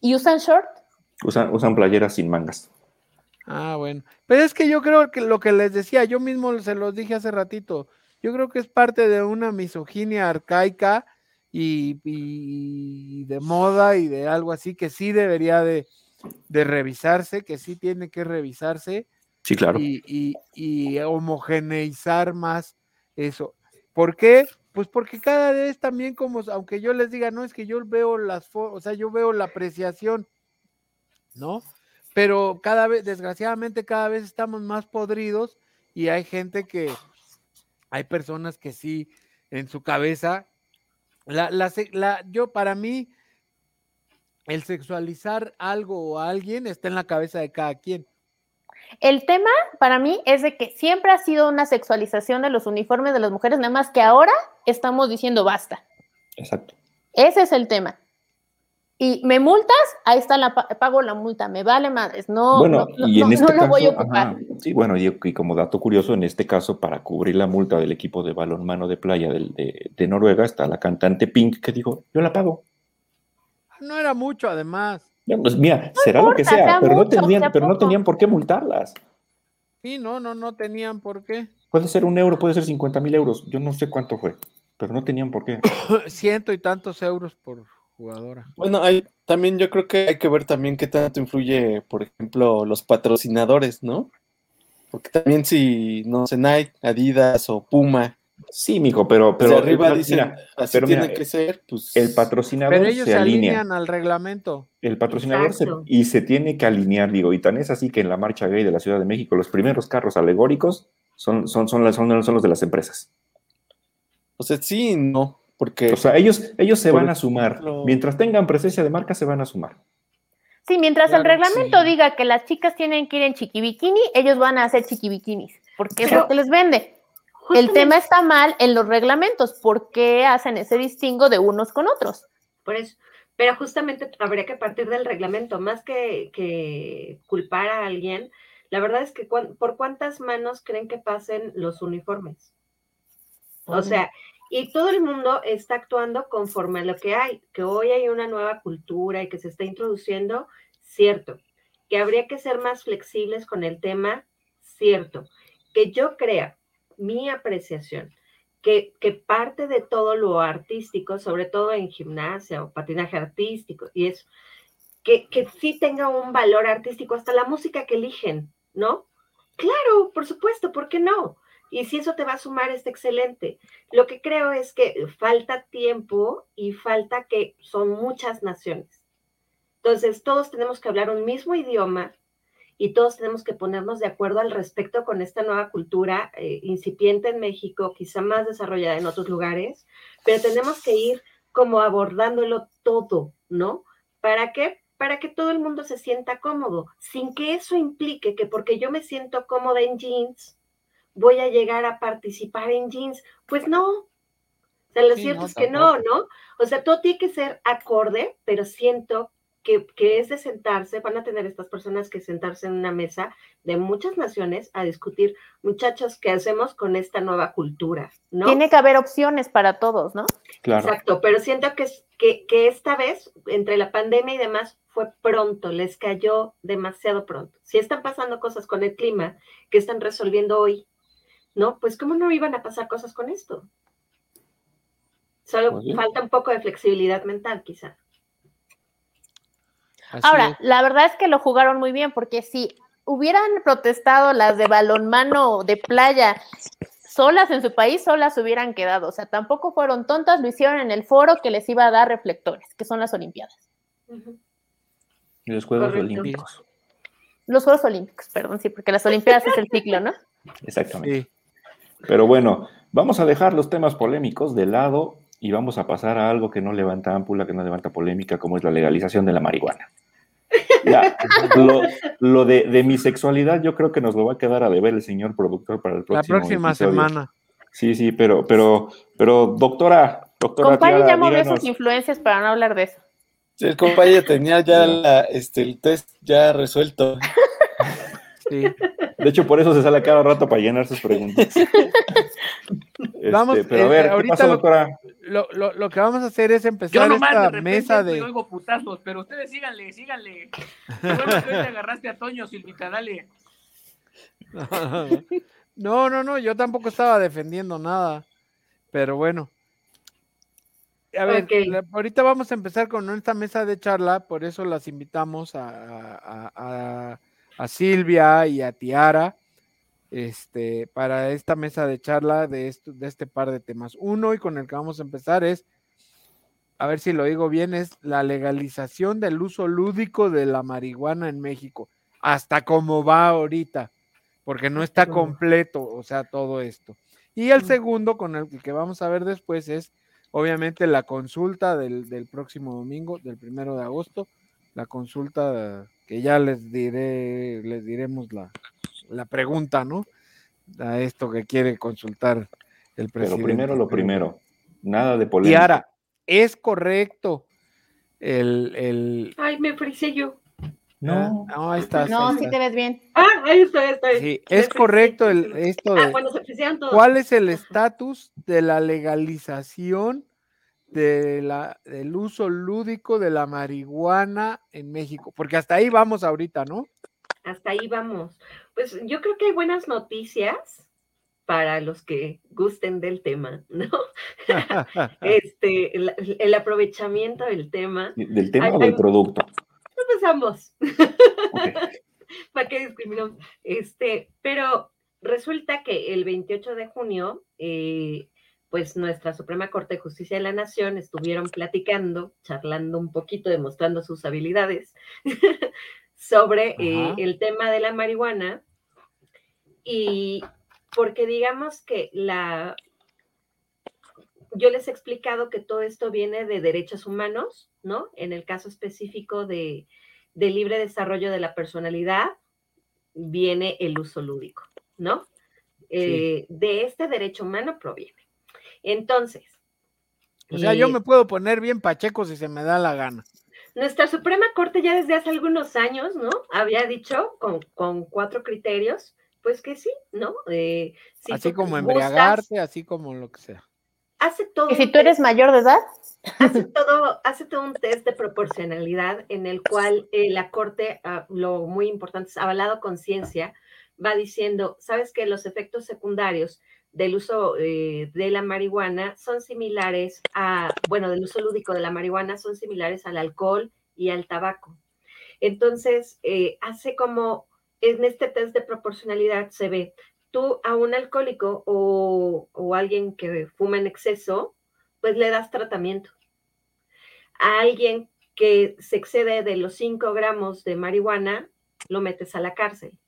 y usan short. Usan, usan playeras sin mangas. Ah, bueno. Pero es que yo creo que lo que les decía, yo mismo se los dije hace ratito, yo creo que es parte de una misoginia arcaica y, de moda y de algo así que sí debería de, de, revisarse, que sí tiene que revisarse, Sí, claro. Y, y, homogeneizar más eso. ¿Por qué? Pues porque cada vez también como, aunque yo les diga, no, es que yo veo las, o sea, yo veo la apreciación, ¿no? Pero cada vez, desgraciadamente, cada vez estamos más podridos y hay gente que, hay personas que sí, en su cabeza, la, la, la, yo para mí, el sexualizar algo o alguien está en la cabeza de cada quien. El tema para mí es de que siempre ha sido una sexualización de los uniformes de las mujeres, nada más que ahora estamos diciendo basta. Exacto. Ese es el tema. Y me multas, ahí está la pago la multa, me vale madres, no, bueno, no, y en este lo voy a ocupar. sí, bueno, y, como dato curioso, en este caso, para cubrir la multa del equipo de balonmano de playa de, de Noruega, está la cantante Pink que dijo, yo la pago. No era mucho, además. Pues mira, será lo que sea, pero, no tenían, pero no tenían por qué multarlas. Sí, no, no, no tenían por qué. Puede ser un euro, puede ser 50 mil euros, yo no sé cuánto fue, pero no tenían por qué. Ciento y tantos euros por jugadora. Bueno, hay, también yo creo que hay que ver también qué tanto influye, por ejemplo, los patrocinadores, ¿no? Porque también si, no sé, Nike, Adidas o Puma Sí, mijo, pero, pero arriba dice, así tiene que ser, pues. El patrocinador pero ellos se, alinean al reglamento. El patrocinador se, y se tiene que alinear, digo, y tan es así que en la marcha gay de la Ciudad de México, los primeros carros alegóricos son, son, son, son, son los de las empresas. O sea, sí, no, porque. O sea, ellos, ellos se van a sumar. Mientras tengan presencia de marca, se van a sumar. Sí, mientras el reglamento diga que las chicas tienen que ir en chiquibikini, ellos van a hacer chiquibikinis, porque es lo que les vende. El tema está mal en los reglamentos. ¿Por qué hacen ese distingo de unos con otros? Por eso. Pero justamente habría que partir del reglamento, más que, culpar a alguien. La verdad es que por cuántas manos creen que pasen los uniformes. O sea, y todo el mundo está actuando conforme a lo que hay, que hoy hay una nueva cultura y que se está introduciendo, cierto. Que habría que ser más flexibles con el tema, cierto. Que yo crea mi apreciación, que, parte de todo lo artístico, sobre todo en gimnasia o patinaje artístico y eso, que, que sí tenga un valor artístico, hasta la música que eligen, ¿no? Claro, por supuesto, ¿por qué no? Y si eso te va a sumar, es excelente. Lo que creo es que falta tiempo y falta que son muchas naciones. Entonces, todos tenemos que hablar un mismo idioma, y todos tenemos que ponernos de acuerdo al respecto con esta nueva cultura eh, incipiente en México, quizá más desarrollada en otros lugares, pero tenemos que ir como abordándolo todo, ¿no? ¿Para qué? Para que todo el mundo se sienta cómodo, sin que eso implique que porque yo me siento cómoda en jeans, voy a llegar a participar en jeans. Pues no. O sea, lo cierto es que no, ¿no? O sea, todo tiene que ser acorde, pero siento que, es de sentarse, van a tener estas personas que sentarse en una mesa de muchas naciones a discutir, muchachos, ¿qué hacemos con esta nueva cultura? ¿no? Tiene que haber opciones para todos, ¿no? Claro. Exacto, pero siento que, que, que esta vez, entre la pandemia y demás, fue pronto, les cayó demasiado pronto. Si están pasando cosas con el clima que están resolviendo hoy, ¿no? Pues ¿cómo no iban a pasar cosas con esto? Solo falta un poco de flexibilidad mental, quizá. Ahora, la verdad es que lo jugaron muy bien, porque si hubieran protestado las de balonmano de playa solas en su país, solas hubieran quedado. O sea, tampoco fueron tontas, lo hicieron en el foro que les iba a dar reflectores, que son las Olimpiadas. Y los Juegos Olímpicos. Los Juegos Olímpicos, perdón, sí, porque las Olimpiadas es el ciclo, ¿no? Exactamente. Pero bueno, vamos a dejar los temas polémicos de lado y vamos a pasar a algo que no levanta ámpula, que no levanta polémica, como es la legalización de la marihuana. lo, de, mi sexualidad yo creo que nos lo va a quedar a deber el señor productor para el próximo La próxima semana. Sí, sí, pero, pero, pero, doctora, doctora. Compañero ya movió sus influencias para no hablar de eso. Sí, el compañero tenía ya este, el test ya resuelto. Sí. De hecho, por eso se sale cada rato para llenar sus preguntas. vamos, este, pero a ver, ahorita doctora? Lo, lo, lo, que vamos a hacer es empezar esta mesa de. Yo oigo putazos, pero ustedes síganle, síganle. bueno que te agarraste a Toño, Silvita, dale. No, no, no, yo tampoco estaba defendiendo nada. Pero bueno. A ver, ahorita vamos a empezar con esta mesa de charla, por eso las invitamos a, a a Silvia y a Tiara este, para esta mesa de charla de, esto, de este par de temas. Uno y con el que vamos a empezar es, a ver si lo digo bien, es la legalización del uso lúdico de la marihuana en México, hasta cómo va ahorita, porque no está completo, o sea, todo esto. Y el segundo, con el que vamos a ver después, es obviamente la consulta del, del próximo domingo, del primero de agosto, la consulta que ya les diré, les diremos la, la pregunta, ¿no? A esto que quiere consultar el presidente. Pero primero lo primero, nada de polémica. Y ahora, ¿es correcto el... el... Ay, me ofrecí yo. No, no, ahí estás. No, sí te ves bien. Ah, ahí estoy, ahí estoy. Sí, es correcto el, esto Ah, de... bueno, se ofrecieron todos. ¿Cuál es el estatus de la legalización de la, del uso lúdico de la marihuana en México? Porque hasta ahí vamos ahorita, ¿no? Hasta ahí vamos. Pues yo creo que hay buenas noticias para los que gusten del tema, ¿no? este, el, el aprovechamiento del tema. ¿Del tema o del producto? Pues ambos. ¿Para qué discriminamos? Este, pero resulta que el 28 de junio, eh, pues nuestra Suprema Corte de Justicia de la Nación estuvieron platicando, charlando un poquito, demostrando sus habilidades sobre eh, el tema de la marihuana. Y porque digamos que la... Yo les he explicado que todo esto viene de derechos humanos, ¿no? En el caso específico de, de libre desarrollo de la personalidad, viene el uso lúdico, ¿no? Eh, de este derecho humano proviene. Entonces, O sea, yo eh, me puedo poner bien pacheco si se me da la gana. nuestra Suprema Corte ya desde hace algunos años, ¿no? Había dicho con, con cuatro criterios, pues que sí, ¿no? Eh, si así como gustas, embriagarte, así como lo que sea. hace todo. Y si tú eres test- mayor de edad, hace todo, hace todo un test de proporcionalidad en el cual eh, la Corte, ah, lo muy importante es avalado con ciencia, va diciendo, sabes que los efectos secundarios del uso eh, de la marihuana son similares a, bueno, del uso lúdico de la marihuana son similares al alcohol y al tabaco. Entonces, eh, hace como, en este test de proporcionalidad se ve, tú a un alcohólico o, o alguien que fuma en exceso, pues le das tratamiento. A alguien que se excede de los 5 gramos de marihuana, lo metes a la cárcel.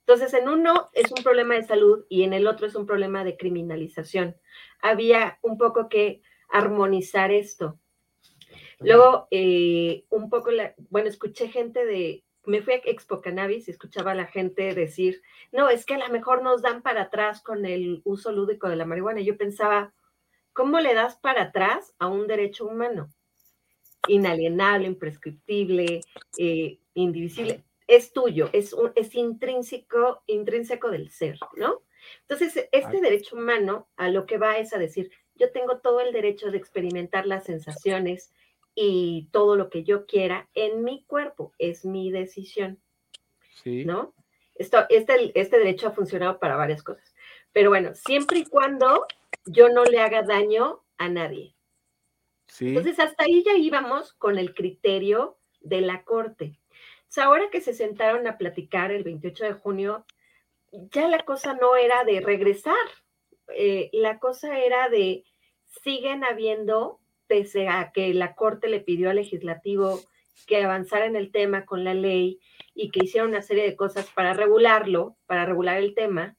Entonces, en uno es un problema de salud y en el otro es un problema de criminalización. Había un poco que armonizar esto. Luego, eh, un poco, la- bueno, escuché gente de, me fui a Expo Cannabis y escuchaba a la gente decir, no, es que a lo mejor nos dan para atrás con el uso lúdico de la marihuana. Y yo pensaba, ¿cómo le das para atrás a un derecho humano? Inalienable, imprescriptible, eh, indivisible. Es tuyo, es, un- es intrínseco, intrínseco del ser, ¿no? Entonces, este derecho humano a lo que va es a decir, yo tengo todo el derecho de experimentar las sensaciones y todo lo que yo quiera en mi cuerpo, es mi decisión. Sí. ¿no? Esto, este, este derecho ha funcionado para varias cosas. Pero bueno, siempre y cuando yo no le haga daño a nadie. Sí. Entonces, hasta ahí ya íbamos con el criterio de la Corte. Sea, ahora que se sentaron a platicar el 28 de junio, ya la cosa no era de regresar, eh, la cosa era de siguen habiendo, pese a que la Corte le pidió al legislativo que avanzara en el tema con la ley y que hiciera una serie de cosas para regularlo, para regular el tema,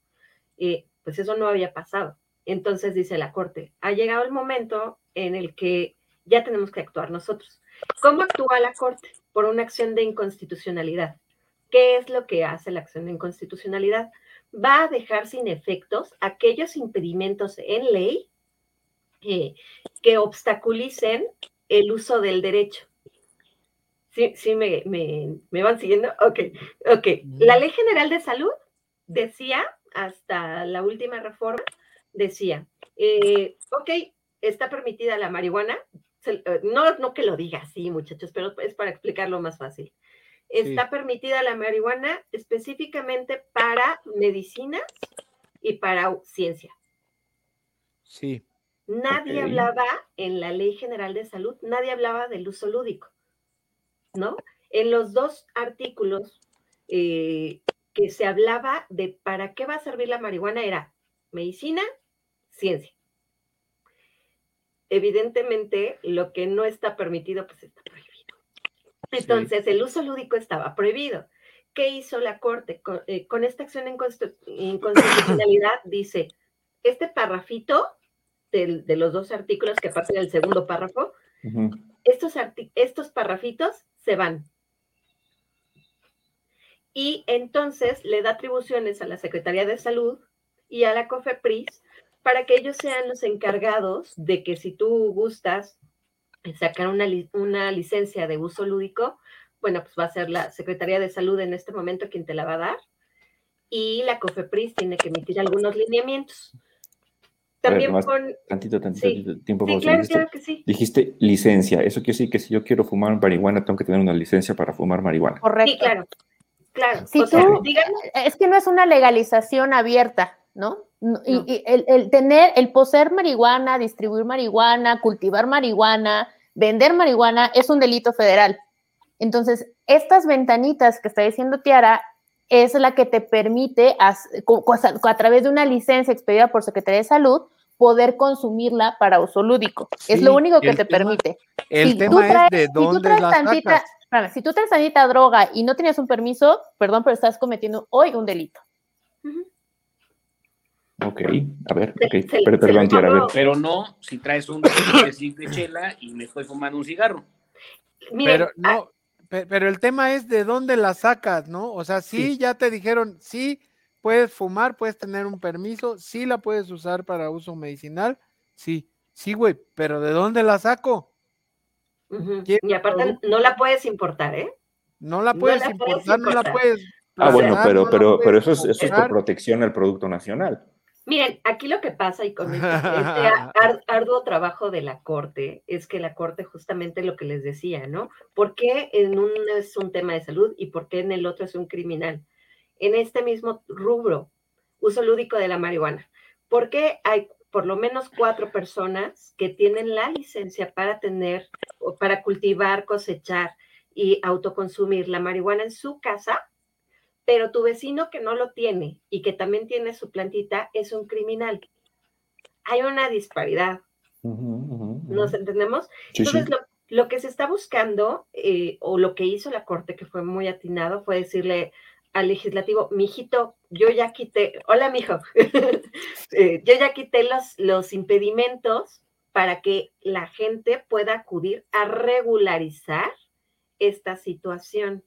eh, pues eso no había pasado. Entonces dice la Corte, ha llegado el momento en el que ya tenemos que actuar nosotros. ¿Cómo actúa la Corte? Por una acción de inconstitucionalidad. ¿Qué es lo que hace la acción de inconstitucionalidad? Va a dejar sin efectos aquellos impedimentos en ley eh, que obstaculicen el uso del derecho. ¿Sí, sí me, me, me van siguiendo? Ok, ok. La Ley General de Salud decía, hasta la última reforma, decía, eh, ok, está permitida la marihuana, no, no que lo diga así, muchachos, pero es para explicarlo más fácil. Está permitida la marihuana específicamente para medicinas y para ciencia. Sí. Nadie hablaba en la Ley General de Salud, nadie hablaba del uso lúdico, ¿no? En los dos artículos eh, que se hablaba de para qué va a servir la marihuana era medicina, ciencia. Evidentemente, lo que no está permitido, pues está prohibido. Entonces, el uso lúdico estaba prohibido. ¿Qué hizo la Corte? Con, eh, esta acción en inconstitucionalidad dice, este parrafito de, los dos artículos que pasan del segundo párrafo, estos, estos parrafitos se van. Y entonces le da atribuciones a la Secretaría de Salud y a la COFEPRIS para que ellos sean los encargados de que si tú gustas sacar una, una licencia de uso lúdico, bueno, pues va a ser la Secretaría de Salud en este momento quien te la va a dar y la COFEPRIS tiene que emitir algunos lineamientos. También con... Tantito, tantito, tiempo. Sí, claro, dijiste, que sí. dijiste licencia. Eso quiere decir que si yo quiero fumar marihuana, tengo que tener una licencia para fumar marihuana. Correcto. Sí, claro. Claro. Si tú, es que no es una legalización abierta, ¿no? Y, el, el, tener, el poseer marihuana, distribuir marihuana, cultivar marihuana, vender marihuana es un delito federal. Entonces, estas ventanitas que está diciendo Tiara es la que te permite, a, través de una licencia expedida por Secretaría de Salud, poder consumirla para uso lúdico. es lo único que te permite. El tema es de dónde si la tantita, si tú traes tantita droga y no tienes un permiso, perdón, pero estás cometiendo hoy un delito. Ok, a ver, okay. pero, perdón, a ver. Pero no si traes un de chela y me estoy fumando un cigarro. pero no, pero el tema es de dónde la sacas, ¿no? O sea, sí, ya te dijeron, sí, puedes fumar, puedes tener un permiso, sí la puedes usar para uso medicinal, sí, sí, güey, pero ¿de dónde la saco? Y aparte no la puedes importar, ¿eh? No la puedes, importar, no la puedes. Ah, bueno, pero, pero, pero eso es, eso es por protección al producto nacional. Miren, aquí lo que pasa y con este, arduo trabajo de la Corte es que la Corte justamente lo que les decía, ¿no? ¿Por qué en uno es un tema de salud y por qué en el otro es un criminal? En este mismo rubro, uso lúdico de la marihuana, ¿por qué hay por lo menos cuatro personas que tienen la licencia para tener, para cultivar, cosechar y autoconsumir la marihuana en su casa? Pero tu vecino que no lo tiene y que también tiene su plantita es un criminal. Hay una disparidad. ¿Nos entendemos? Entonces, Lo, que se está buscando, eh, o lo que hizo la Corte, que fue muy atinado, fue decirle al legislativo, mijito, yo ya quité, hola mijo, eh, yo ya quité los, los impedimentos para que la gente pueda acudir a regularizar esta situación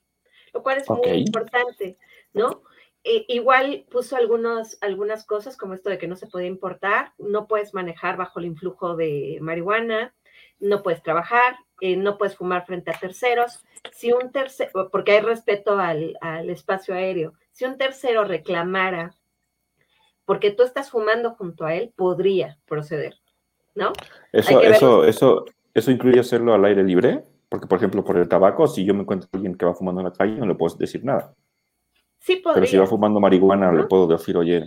lo cual es muy importante, ¿no? Eh, igual puso algunos, algunas cosas como esto de que no se puede importar, no puedes manejar bajo el influjo de marihuana, no puedes trabajar, eh, no puedes fumar frente a terceros. Si un tercero, porque hay respeto al, espacio aéreo, si un tercero reclamara porque tú estás fumando junto a él, podría proceder, ¿no? Eso, eso, eso, eso incluye hacerlo al aire libre. Porque, por ejemplo, por el tabaco, si yo me encuentro a alguien que va fumando en la calle, no le puedo decir nada. Sí, podría. Pero si va fumando marihuana, le puedo decir, oye,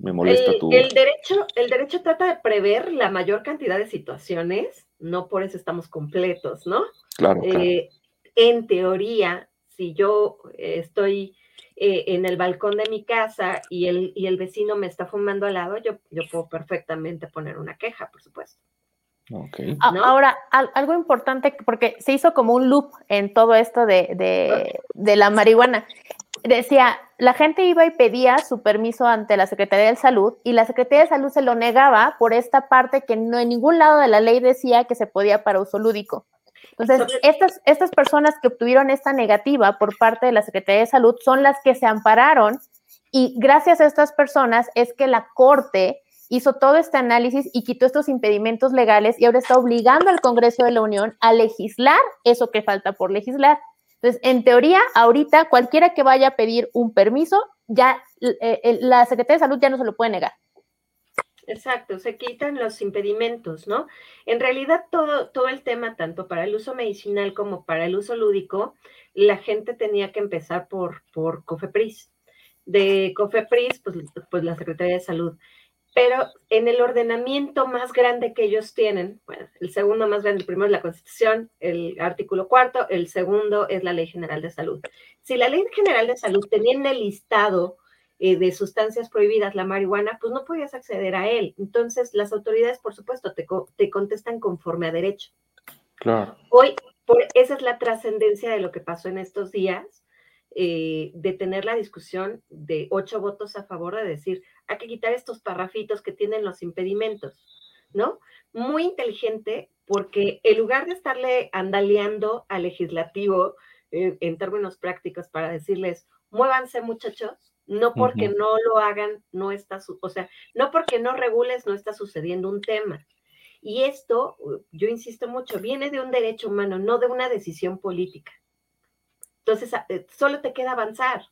me molesta el, tu... El derecho, el derecho trata de prever la mayor cantidad de situaciones, no por eso estamos completos, ¿no? Claro. Eh, en teoría, si yo estoy eh, en el balcón de mi casa y el, y el vecino me está fumando al lado, yo, yo puedo perfectamente poner una queja, por supuesto. Ahora, algo importante, porque se hizo como un loop en todo esto de, la marihuana. Decía, la gente iba y pedía su permiso ante la Secretaría de Salud y la Secretaría de Salud se lo negaba por esta parte que no en ningún lado de la ley decía que se podía para uso lúdico. Entonces, estas, estas personas que obtuvieron esta negativa por parte de la Secretaría de Salud son las que se ampararon y gracias a estas personas es que la Corte hizo todo este análisis y quitó estos impedimentos legales y ahora está obligando al Congreso de la Unión a legislar eso que falta por legislar. Entonces, en teoría, ahorita cualquiera que vaya a pedir un permiso, ya eh, la Secretaría de Salud ya no se lo puede negar. Exacto, se quitan los impedimentos, ¿no? En realidad todo, todo el tema, tanto para el uso medicinal como para el uso lúdico, la gente tenía que empezar por, por COFEPRIS. De COFEPRIS, pues, pues la Secretaría de Salud pero en el ordenamiento más grande que ellos tienen, bueno, el segundo más grande, el primero es la Constitución, el artículo cuarto, el segundo es la Ley General de Salud. Si la Ley General de Salud tenía en el listado eh, de sustancias prohibidas la marihuana, pues no podías acceder a él. Entonces, las autoridades, por supuesto, te, te contestan conforme a derecho. Claro. Hoy, por, esa es la trascendencia de lo que pasó en estos días eh, de tener la discusión de ocho votos a favor de decir, hay que quitar estos parrafitos que tienen los impedimentos, ¿no? Muy inteligente porque en lugar de estarle andaleando al legislativo eh, en términos prácticos para decirles, muévanse muchachos, no porque no lo hagan, no está, o sea, no porque no regules, no está sucediendo un tema. Y esto, yo insisto mucho, viene de un derecho humano, no de una decisión política. Entonces, eh, solo te queda avanzar.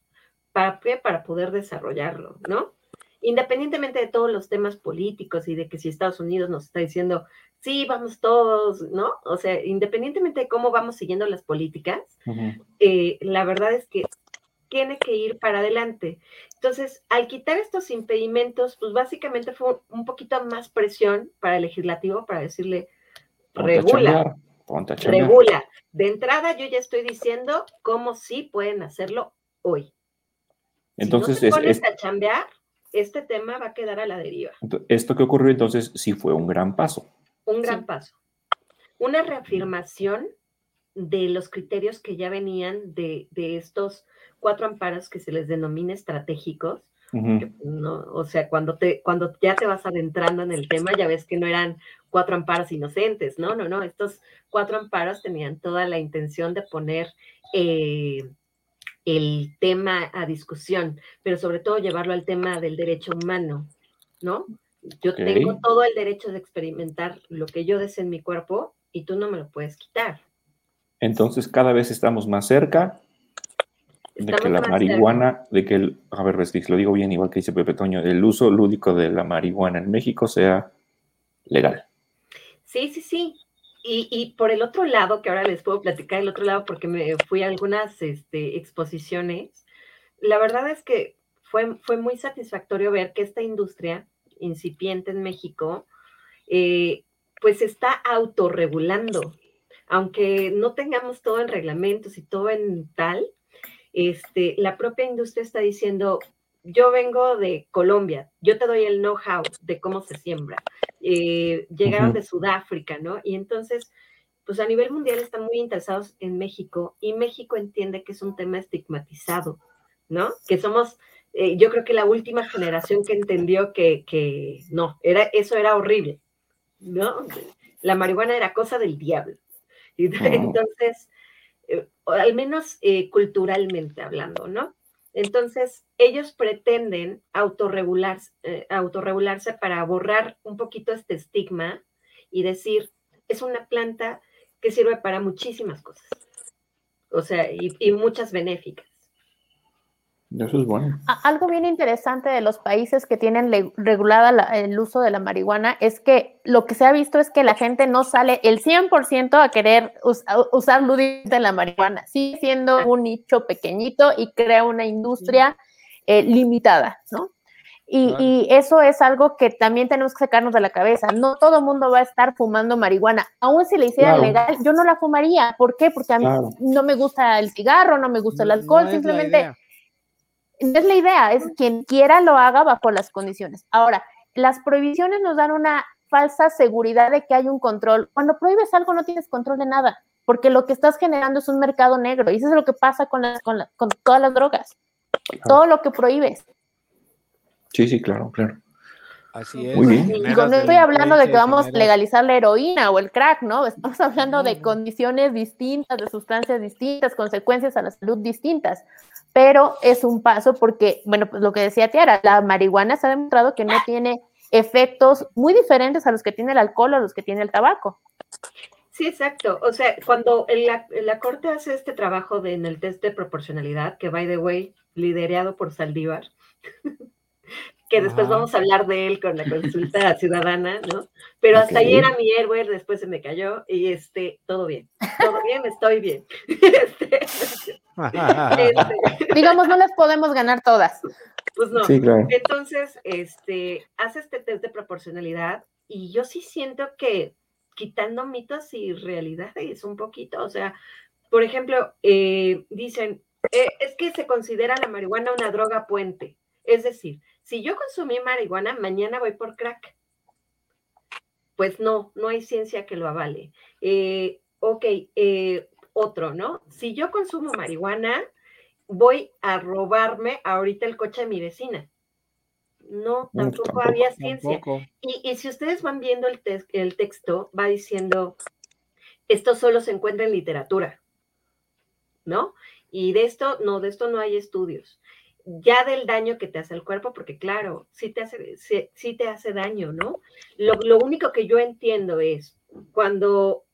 ¿Para qué? Para poder desarrollarlo, ¿no? Independientemente de todos los temas políticos y de que si Estados Unidos nos está diciendo, sí, vamos todos, ¿no? O sea, independientemente de cómo vamos siguiendo las políticas, eh, la verdad es que tiene que ir para adelante. Entonces, al quitar estos impedimentos, pues básicamente fue un poquito más presión para el legislativo para decirle, regula, regula. De entrada, yo ya estoy diciendo cómo sí pueden hacerlo hoy. Entonces, si no es, a chambear, este tema va a quedar a la deriva. Esto que ocurrió entonces sí fue un gran paso. Un gran paso. Una reafirmación de los criterios que ya venían de, estos cuatro amparos que se les denomina estratégicos. No, o sea, cuando, te, cuando ya te vas adentrando en el tema, ya ves que no eran cuatro amparos inocentes, no, no, no, estos cuatro amparos tenían toda la intención de poner eh, el tema a discusión, pero sobre todo llevarlo al tema del derecho humano, ¿no? Yo tengo todo el derecho de experimentar lo que yo deseo en mi cuerpo y tú no me lo puedes quitar. Entonces cada vez estamos más cerca de que la marihuana, de que el, a ver, lo digo bien, igual que dice Pepe Toño, el uso lúdico de la marihuana en México sea legal. Sí, sí, sí. Y, por el otro lado, que ahora les puedo platicar el otro lado porque me fui a algunas este, exposiciones, la verdad es que fue, fue muy satisfactorio ver que esta industria incipiente en México, eh, pues está autorregulando. Aunque no tengamos todo en reglamentos y todo en tal, este, la propia industria está diciendo, yo vengo de Colombia, yo te doy el know-how de cómo se siembra. Eh, llegaron de Sudáfrica, ¿no? Y entonces, pues a nivel mundial están muy interesados en México y México entiende que es un tema estigmatizado, ¿no? Que somos, eh, yo creo que la última generación que entendió que, que no, era, eso era horrible, ¿no? La marihuana era cosa del diablo. Y, Entonces, eh, al menos culturalmente hablando, ¿no? Entonces, ellos pretenden autorregularse, eh, autorregularse para borrar un poquito este estigma y decir, es una planta que sirve para muchísimas cosas. O sea, y muchas benéficas. Eso es bueno. Algo bien interesante de los países que tienen regulada el uso de la marihuana es que lo que se ha visto es que la gente no sale el 100% a querer usar lúdicamente la marihuana. Sigue siendo un nicho pequeñito y crea una industria eh, limitada, ¿no? Y, eso es algo que también tenemos que sacarnos de la cabeza. No todo el mundo va a estar fumando marihuana. Aún si le hiciera legal, yo no la fumaría. ¿Por qué? Porque a mí no me gusta el cigarro, no me gusta el alcohol, simplemente no es la idea, es quien quiera lo haga bajo las condiciones. Ahora, las prohibiciones nos dan una falsa seguridad de que hay un control. Cuando prohíbes algo no tienes control de nada, porque lo que estás generando es un mercado negro y eso es lo que pasa con, con, todas las drogas. Todo lo que prohíbes. Sí, sí, claro, claro. Así es. Digo, no estoy hablando de que vamos a legalizar la heroína o el crack, ¿no? Estamos hablando de condiciones distintas, de sustancias distintas, consecuencias a la salud distintas pero es un paso porque, bueno, pues lo que decía Tiara, la marihuana se ha demostrado que no tiene efectos muy diferentes a los que tiene el alcohol o a los que tiene el tabaco. Sí, exacto. O sea, cuando la, Corte hace este trabajo de, en el test de proporcionalidad, que by the way, liderado por Saldívar, que después vamos a hablar de él con la consulta ciudadana, ¿no? Pero hasta ahí era mi héroe, después se me cayó y este, todo bien, todo bien, estoy bien. Este, este, Digamos, no las podemos ganar todas. Pues no. Entonces, este, hace este test de proporcionalidad y yo sí siento que quitando mitos y realidades un poquito, o sea, por ejemplo, eh, dicen, eh, es que se considera la marihuana una droga puente. Es decir, si yo consumí marihuana, mañana voy por crack. Pues no, no hay ciencia que lo avale. Eh, ok, otro, ¿no? Si yo consumo marihuana, voy a robarme ahorita el coche de mi vecina. No, tampoco, había ciencia. Y, si ustedes van viendo el, el texto, va diciendo, esto solo se encuentra en literatura, ¿no? Y de esto, no, de esto no hay estudios. Ya del daño que te hace el cuerpo, porque claro, sí te hace, sí, te hace daño, ¿no? Lo, lo único que yo entiendo es, cuando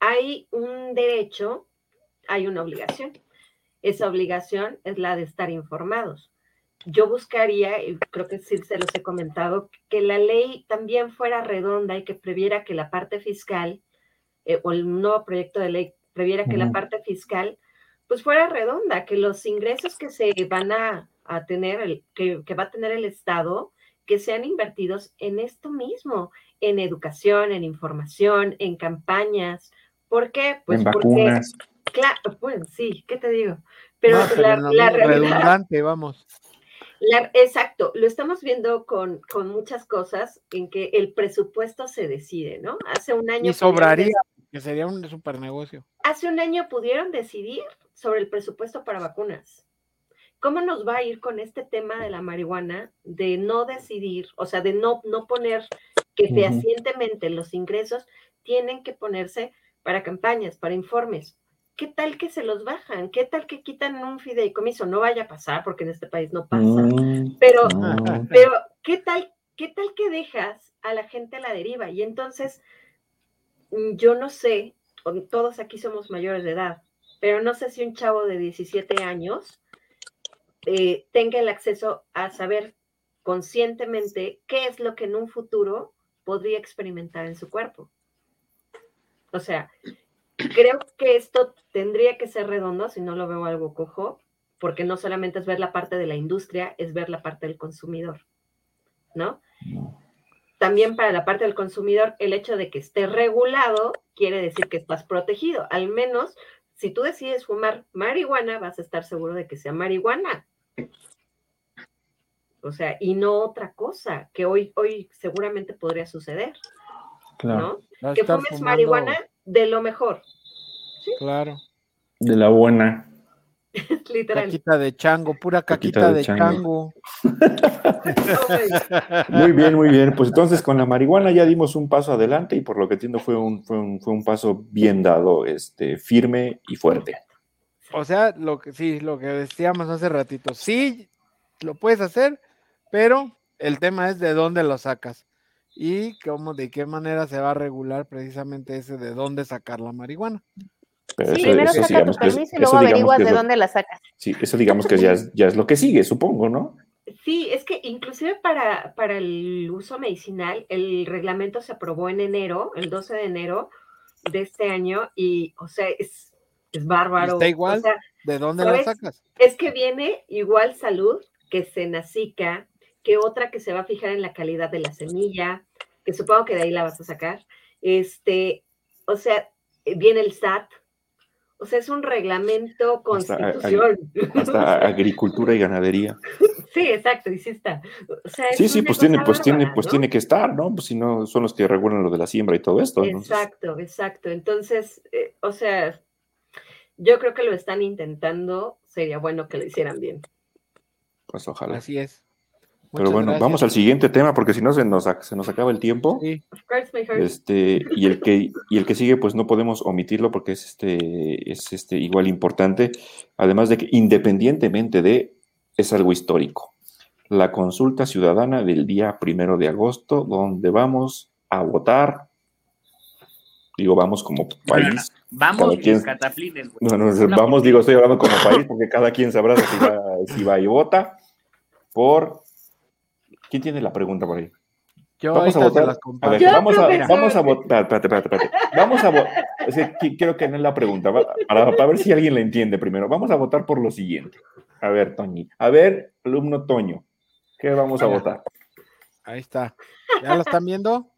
hay un derecho, hay una obligación. Esa obligación es la de estar informados yo buscaría, y creo que sí se los he comentado, que la ley también fuera redonda y que previera que la parte fiscal, eh, o el nuevo proyecto de ley previera que la parte fiscal, pues fuera redonda, que los ingresos que se van a, tener, el, que, va a tener el Estado, que sean invertidos en esto mismo, en educación, en información, en campañas. ¿Por qué? Pues en vacunas. claro, bueno, sí, ¿qué te digo? Pero, la, la, redundante, vamos exacto, lo estamos viendo con, muchas cosas en que el presupuesto se decide, ¿no? Hace un año. Y sobraría, que sería un super negocio. Hace un año pudieron decidir sobre el presupuesto para vacunas. ¿Cómo nos va a ir con este tema de la marihuana, de no decidir, o sea, de no, no poner que fehacientemente los ingresos tienen que ponerse para campañas, para informes? ¿qué tal que se los bajan? ¿Qué tal que quitan un fideicomiso? No vaya a pasar porque en este país no pasa. Mm, pero, pero, ¿qué tal, qué tal que dejas a la gente a la deriva? Y entonces, yo no sé, todos aquí somos mayores de edad, pero no sé si un chavo de 17 años eh, tenga el acceso a saber conscientemente qué es lo que en un futuro podría experimentar en su cuerpo. O sea, creo que esto tendría que ser redondo, si no lo veo algo cojo, porque no solamente es ver la parte de la industria, es ver la parte del consumidor, ¿no? También para la parte del consumidor, el hecho de que esté regulado quiere decir que estás protegido. Al menos, si tú decides fumar marihuana, vas a estar seguro de que sea marihuana. O sea, y no otra cosa, que hoy, hoy seguramente podría suceder. Claro. ¿no? Que fumes marihuana de lo mejor. Claro. De la buena. Literal. Caquita de chango, pura caquita, de, chango. muy bien, muy bien. Pues entonces con la marihuana ya dimos un paso adelante y por lo que entiendo fue un, fue un, fue un paso bien dado, este, firme y fuerte. O sea, lo que sí, lo que decíamos hace ratito, sí lo puedes hacer, pero el tema es de dónde lo sacas y cómo, de qué manera se va a regular precisamente ese de dónde sacar la marihuana. Sí, primero saca tu permiso y luego averiguas de dónde la sacas. Sí, eso digamos que ya es, ya es lo que sigue, supongo, ¿no? Sí, es que inclusive para, para el uso medicinal, el reglamento se aprobó en enero, el 12 de enero de este año, y, o sea, es, es bárbaro. Está igual, ¿de dónde la sacas? Es que viene igual salud que Senacica, que otra que se va a fijar en la calidad de la semilla, que supongo que de ahí la vas a sacar. Este, o sea, viene el SAT. O sea, es un reglamento constitución. Hasta, agricultura y ganadería. Sí, exacto, y sí está. sí, sí, pues tiene, pues tiene, pues tiene que estar, ¿no? Pues si no, son los que regulan lo de la siembra y todo esto. Exacto, exacto. Entonces, eh, o sea, yo creo que lo están intentando, sería bueno que lo hicieran bien. Pues ojalá. Así es. Pero bueno, vamos al siguiente tema porque si no se nos, se nos acaba el tiempo. Este, y el que y el que sigue pues no podemos omitirlo porque es este es este igual importante, además de que independientemente de es algo histórico. La consulta ciudadana del día primero de agosto, donde vamos a votar. Digo, vamos como país. Vamos, quien, vamos, digo, estoy hablando como país porque cada quien sabrá si va, si va y vota por ¿Quién tiene la pregunta por ahí? Yo vamos a votar. A ver, vamos, a, vamos a votar. Espérate, espérate, espérate. Vamos a votar. quiero que no es la pregunta, para, para, ver si alguien la entiende primero. Vamos a votar por lo siguiente. A ver, Toñi. A ver, alumno Toño, ¿qué vamos a votar? Ahí está. ¿Ya la están viendo?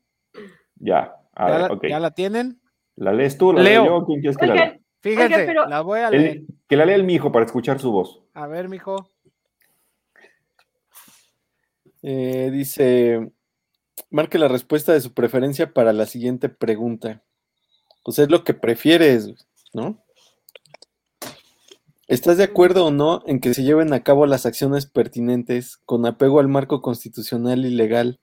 Ya. ¿Ya, la, tienen? ¿La lees tú? ¿La leo yo? ¿Quién quieres que la lea? Fíjense, la voy a leer. que la lea el mijo para escuchar su voz. A ver, mijo. Eh, dice, marque la respuesta de su preferencia para la siguiente pregunta. Pues es lo que prefieres, ¿no? ¿Estás de acuerdo o no en que se lleven a cabo las acciones pertinentes con apego al marco constitucional y legal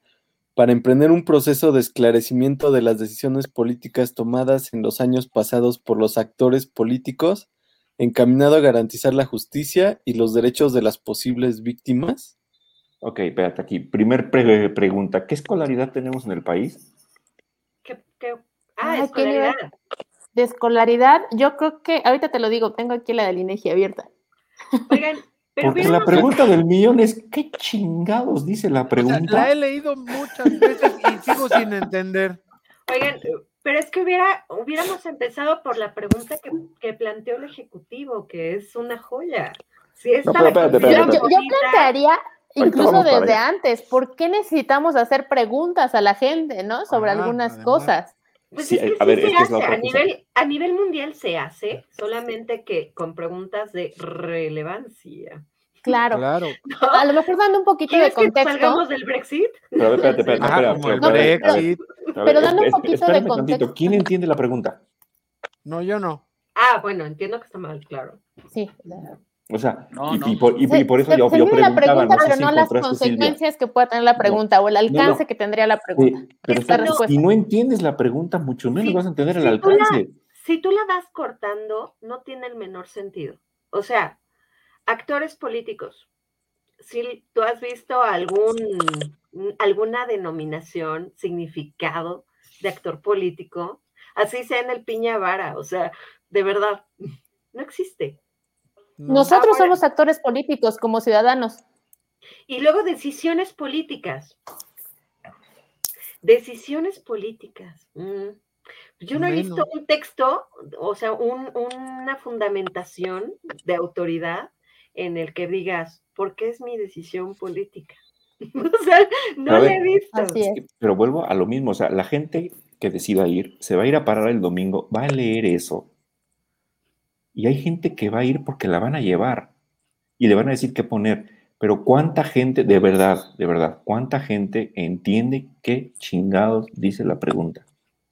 para emprender un proceso de esclarecimiento de las decisiones políticas tomadas en los años pasados por los actores políticos, encaminado a garantizar la justicia y los derechos de las posibles víctimas? Ok, espérate aquí. Primer pregunta, ¿qué escolaridad tenemos en el país? ¿Qué, Ah, escolaridad. De escolaridad, yo creo que, ahorita te lo digo, tengo aquí la del INEGI abierta. Oigan, pero Porque la pregunta del millón es, ¿qué chingados dice la pregunta? la he leído muchas veces y sigo sin entender. Oigan, pero es que hubiera, hubiéramos empezado por la pregunta que, planteó el Ejecutivo, que es una joya. Si yo, plantearía incluso desde antes, ¿por qué necesitamos hacer preguntas a la gente, ¿no? Sobre algunas cosas. Pues es que a, ver, se hace. A, nivel, a nivel mundial se hace, solamente que con preguntas de relevancia. Claro. claro. A lo mejor dando un poquito de contexto. Que salgamos del Brexit? Pero, espérate, espérate, pero, dando un poquito de contexto. ¿Quién entiende la pregunta? No, yo no. Ah, bueno, entiendo que está mal, claro. Sí. O sea, y, por, eso yo, yo preguntaba, la pregunta, pero no las consecuencias que pueda tener la pregunta o el alcance que tendría la pregunta. pero si no entiendes la pregunta, mucho menos vas a entender el alcance. si tú la vas cortando, no tiene el menor sentido. O sea, actores políticos, si tú has visto algún, alguna denominación, significado de actor político, así sea en el piña vara, o sea, de verdad, no existe. Nosotros somos actores políticos como ciudadanos. Y luego decisiones políticas. Decisiones políticas. Mm. Yo no he visto un texto, o sea, una fundamentación de autoridad en el que digas, ¿por qué es mi decisión política? o sea, no lo he visto. Pero vuelvo a lo mismo, o sea, la gente que decida ir, se va a ir a parar el domingo, va a leer eso, y hay gente que va a ir porque la van a llevar y le van a decir qué poner. Pero cuánta gente, de verdad, de verdad, cuánta gente entiende qué chingados dice la pregunta.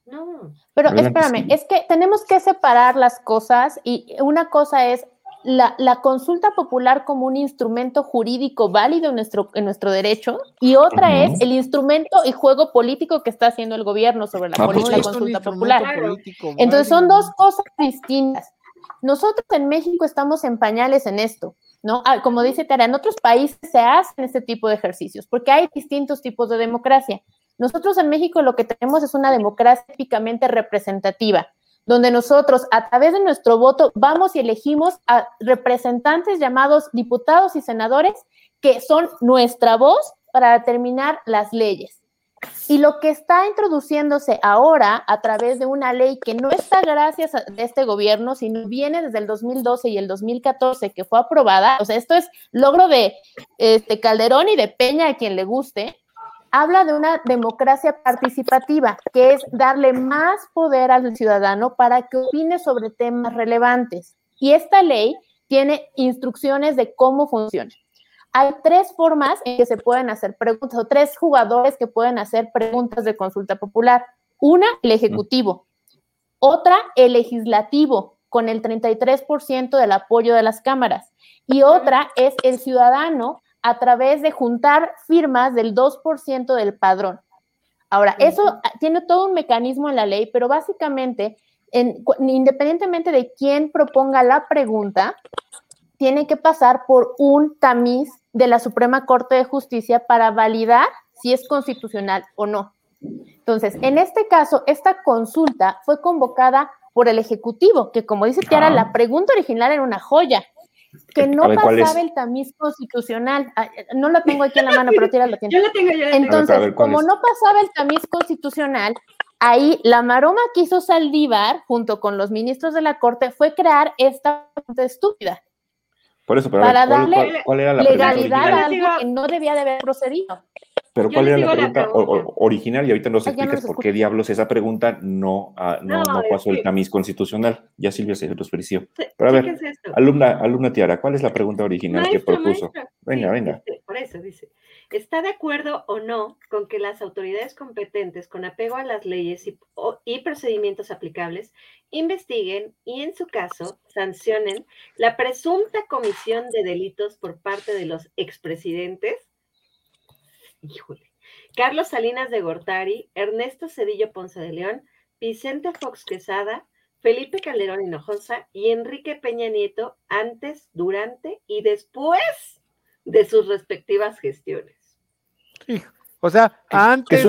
No. Pero espérame, es que tenemos que separar las cosas y una cosa es la, consulta popular como un instrumento jurídico válido en nuestro, en nuestro derecho y otra es el instrumento y juego político que está haciendo el gobierno sobre la, ah, pues consulta popular. Entonces son dos cosas distintas. Nosotros en México estamos en pañales en esto, ¿no? Ah, como dice Tara, en otros países se hacen este tipo de ejercicios, porque hay distintos tipos de democracia. Nosotros en México lo que tenemos es una democracia típicamente representativa, donde nosotros a través de nuestro voto vamos y elegimos a representantes llamados diputados y senadores que son nuestra voz para determinar las leyes. Y lo que está introduciéndose ahora a través de una ley que no está gracias a este gobierno, sino viene desde el 2012 y el 2014 que fue aprobada, o sea, esto es logro de este, Calderón y de Peña, a quien le guste, habla de una democracia participativa, que es darle más poder al ciudadano para que opine sobre temas relevantes. Y esta ley tiene instrucciones de cómo funciona. Hay tres formas en que se pueden hacer preguntas o tres jugadores que pueden hacer preguntas de consulta popular. Una, el ejecutivo. Otra, el legislativo, con el 33% del apoyo de las cámaras. Y otra es el ciudadano a través de juntar firmas del 2% del padrón. Ahora, eso tiene todo un mecanismo en la ley, pero básicamente, independientemente de quién proponga la pregunta, tiene que pasar por un tamiz de la Suprema Corte de Justicia para validar si es constitucional o no. Entonces, en este caso, esta consulta fue convocada por el Ejecutivo, que como dice Tiara, la pregunta original era una joya, que no pasaba el tamiz constitucional. Ah, no lo tengo aquí en la mano, pero Tiara lo tiene. Yo lo tengo, yo Entonces, como no pasaba el tamiz constitucional, ahí la maroma que hizo Saldívar, junto con los ministros de la Corte, fue crear esta pregunta estúpida Por eso, pero para darle legalidad a algo que no debía de haber procedido. Pero ¿cuál era la pregunta, original? Y ahorita nos explicas por qué diablos esa pregunta no, ah, no, no, pasó el tamiz constitucional. Ya Silvia se los ofreció. Pero a ver, alumna, alumna Tiara, ¿cuál es la pregunta original que propuso? Venga, venga. Por eso dice, ¿está de acuerdo o no con que las autoridades competentes con apego a las leyes y, procedimientos aplicables investiguen y en su caso sancionen la presunta comisión de delitos por parte de los expresidentes? híjole, Carlos Salinas de Gortari, Ernesto Cedillo Ponce de León, Vicente Fox Quesada, Felipe Calderón Hinojosa y Enrique Peña Nieto antes, durante y después de sus respectivas gestiones. O sea, antes,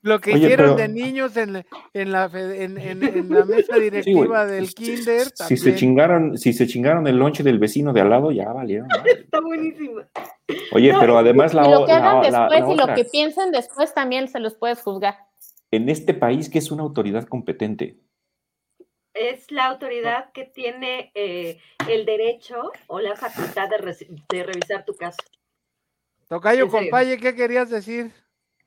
lo que hicieron de niños en, la, en, la mesa directiva del kinder. Si se chingaron, si se chingaron el lonche del vecino de al lado, ya valieron. Está buenísimo. Oye, pero además la Y lo que hagan después y lo que piensen después también se los puedes juzgar. En este país, que es una autoridad competente? Es la autoridad que tiene eh, el derecho o la facultad de, de revisar tu caso. Tocayo, compañe, ¿qué querías decir?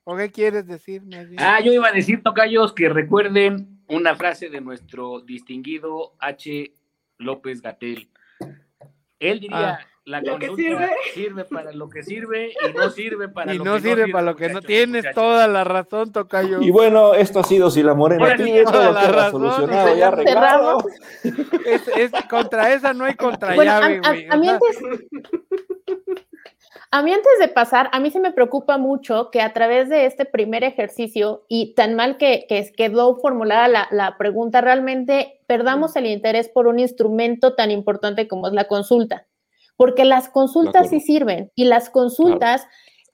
¿O qué quieres decir? Ah, yo iba a decir, Tocayos, que recuerden una frase de nuestro distinguido H. López Gatel. Él diría, ah. la consulta sirve? para lo que sirve y no sirve para lo no que sirve no sirve. para lo que no tienes toda la razón, Tocayo. Y bueno, esto ha sido si la morena tiene todo la razón, solucionado, ya arreglado. Es, contra esa no hay contra llave, a, a, mí antes, a mí antes de pasar, a mí se me preocupa mucho que a través de este primer ejercicio y tan mal que, quedó formulada la, pregunta, realmente perdamos el interés por un instrumento tan importante como es la consulta. Porque las consultas sí sirven y las consultas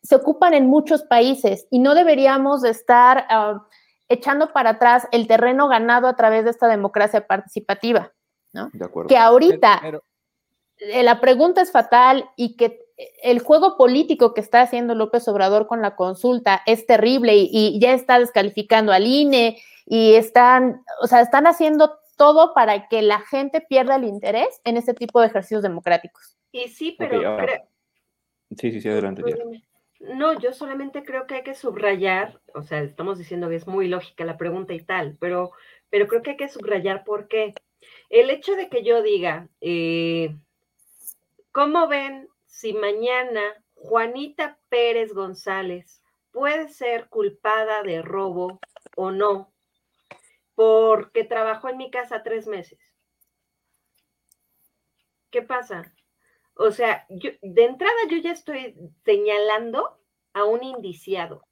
se ocupan en muchos países y no deberíamos estar ah, echando para atrás el terreno ganado a través de esta democracia participativa. ¿no? Que ahorita eh, la pregunta es fatal y que el juego político que está haciendo López Obrador con la consulta es terrible y, ya está descalificando al INE y están, o sea, están haciendo todo para que la gente pierda el interés en este tipo de ejercicios democráticos. Y sí, pero... sí, sí, sí, adelante. No, yo solamente creo que hay que subrayar, o sea, estamos diciendo que es muy lógica la pregunta y tal, pero, pero creo que hay que subrayar por qué. El hecho de que yo diga, eh, ¿cómo ven si mañana Juanita Pérez González puede ser culpada de robo o no, porque trabajó en mi casa tres meses. ¿Qué pasa? O sea, de entrada yo ya estoy señalando a un indiciado.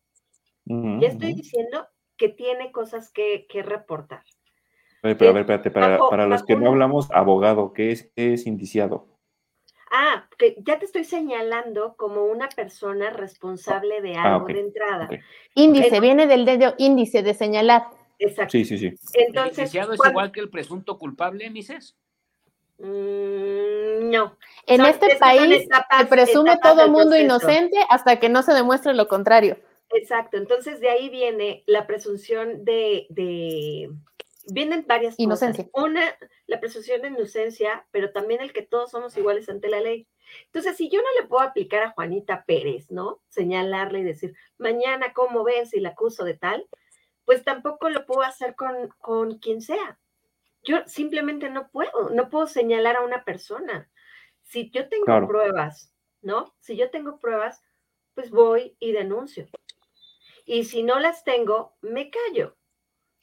ya estoy diciendo que tiene cosas que, reportar. pero a ver, espérate, para, los que no hablamos, abogado, ¿qué es, qué es indiciado? Ah, que ya te estoy señalando como una persona responsable de ah, algo de entrada. Índice, viene del dedo índice de señalar. Exacto. Sí, sí, sí. Entonces, ¿El es igual que el presunto culpable, Mises? Mm, no. En este país se presume todo mundo inocente hasta que no se demuestre lo contrario. Exacto. Entonces, de ahí viene la presunción de vienen varias inocencia. cosas. Una, la presunción de inocencia, pero también el que todos somos iguales ante la ley. Entonces, si yo no le puedo aplicar a Juanita Pérez, ¿no? Señalarle y decir, mañana, ¿cómo ves? Y la acuso de tal, pues tampoco lo puedo hacer con, con quien sea. Yo simplemente no puedo, no puedo señalar a una persona. Si yo tengo pruebas, ¿no? Si yo tengo pruebas, pues voy y denuncio. Y si no las tengo, me callo.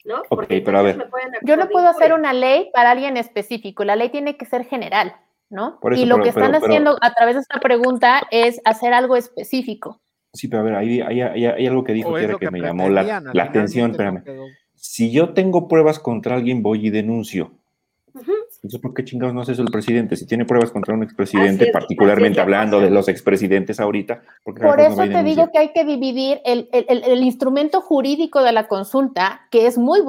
¿No? Porque pero a ver. Yo no puedo hacer una ley para alguien específico, la ley tiene que ser general, ¿no? y lo que están haciendo a través de esta pregunta es hacer algo específico. Sí, pero a ver, hay, hay, algo que dijo que, que, me llamó la, atención, espérame. Si yo tengo pruebas contra alguien, voy y denuncio. Entonces, ¿por qué chingados no hace eso el presidente? Si tiene pruebas contra un expresidente, particularmente hablando de los expresidentes ahorita. Por eso te digo que hay que dividir el, el, el, instrumento jurídico de la consulta, que es muy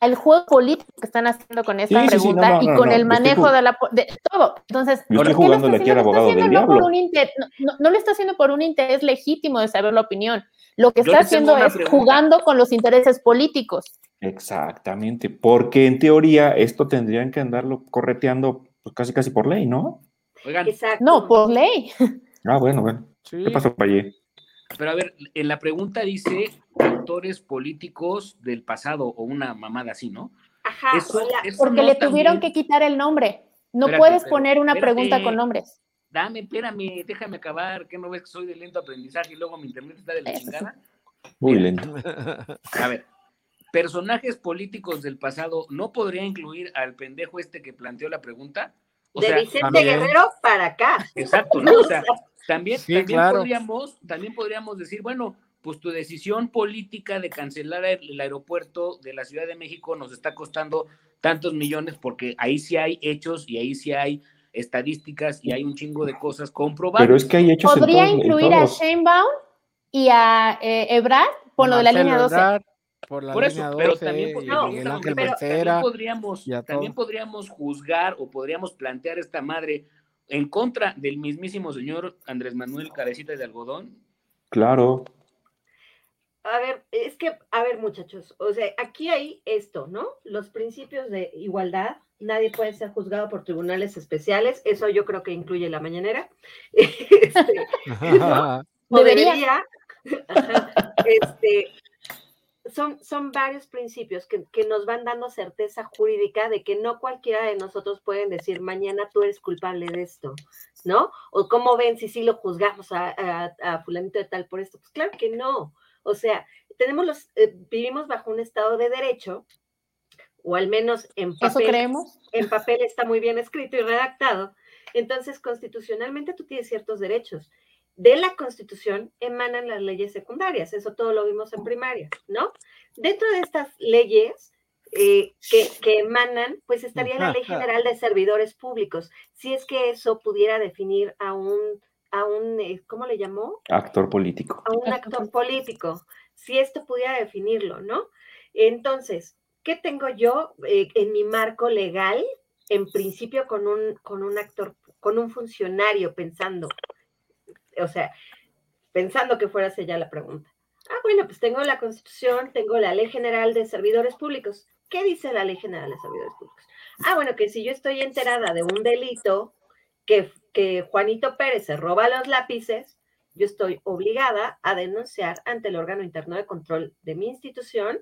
el juego político que están haciendo con esta pregunta y con el manejo de, la, de todo. Entonces, yo estoy jugándole aquí al abogado del diablo. no, no, lo está haciendo por un interés legítimo de saber la opinión. Lo que está haciendo es jugando con los intereses políticos. Exactamente, porque en teoría esto tendrían que andarlo correteando pues, casi casi por ley, ¿no? Oigan. No, por ley. Ah, bueno, bueno. ¿Qué pasó, Payé? Pero a ver, en la pregunta dice actores políticos del pasado o una mamada así, ¿no? Ajá, porque le tuvieron que quitar el nombre. No puedes poner una pregunta con nombres. Dame, espérame, déjame acabar. ¿Qué no ves que soy de lento aprendizaje y luego mi internet está de la chingada? Muy lento. A ver, personajes políticos del pasado, ¿no podría incluir al pendejo este que planteó la pregunta? de Vicente Guerrero para acá. Exacto, ¿no? O sea, también, podríamos, también podríamos decir, bueno, pues tu decisión política de cancelar el, aeropuerto de la Ciudad de México nos está costando tantos millones porque ahí sí hay hechos y ahí sí hay estadísticas y hay un chingo de cosas comprobadas. Pero es que hay hechos Podría incluir a Sheinbaum y a eh, Ebrard por lo de la línea 12. por, la línea 12 pero también, podríamos, también podríamos juzgar o podríamos plantear esta madre en contra del mismísimo señor Andrés Manuel Cabecita de Algodón. Claro. A ver, es que, a ver, muchachos, o sea, aquí hay esto, ¿no? Los principios de igualdad, nadie puede ser juzgado por tribunales especiales, eso yo creo que incluye la mañanera. Este, Debería. Este, son, son varios principios que, nos van dando certeza jurídica de que no cualquiera de nosotros pueden decir mañana tú eres culpable de esto, ¿no? O cómo ven si sí lo juzgamos a, a, fulanito de tal por esto. Pues claro que no. O sea, tenemos los, eh, vivimos bajo un estado de derecho, o al menos en papel. creemos? En papel está muy bien escrito y redactado. Entonces, constitucionalmente tú tienes ciertos derechos de la Constitución emanan las leyes secundarias, eso todo lo vimos en primaria, ¿no? Dentro de estas leyes eh, que, emanan, pues estaría la Ley General de Servidores Públicos, si es que eso pudiera definir a un, a un eh, ¿cómo le llamó? Actor político. A un actor político, si esto pudiera definirlo, ¿no? Entonces, ¿qué tengo yo eh, en mi marco legal? En principio con un, con un actor, con un funcionario pensando, o sea, pensando que fuera ya la pregunta. Ah, bueno, pues tengo la Constitución, tengo la Ley General de Servidores Públicos. ¿Qué dice la Ley General de Servidores Públicos? Ah, bueno, que si yo estoy enterada de un delito, que, que Juanito Pérez se roba los lápices, yo estoy obligada a denunciar ante el órgano interno de control de mi institución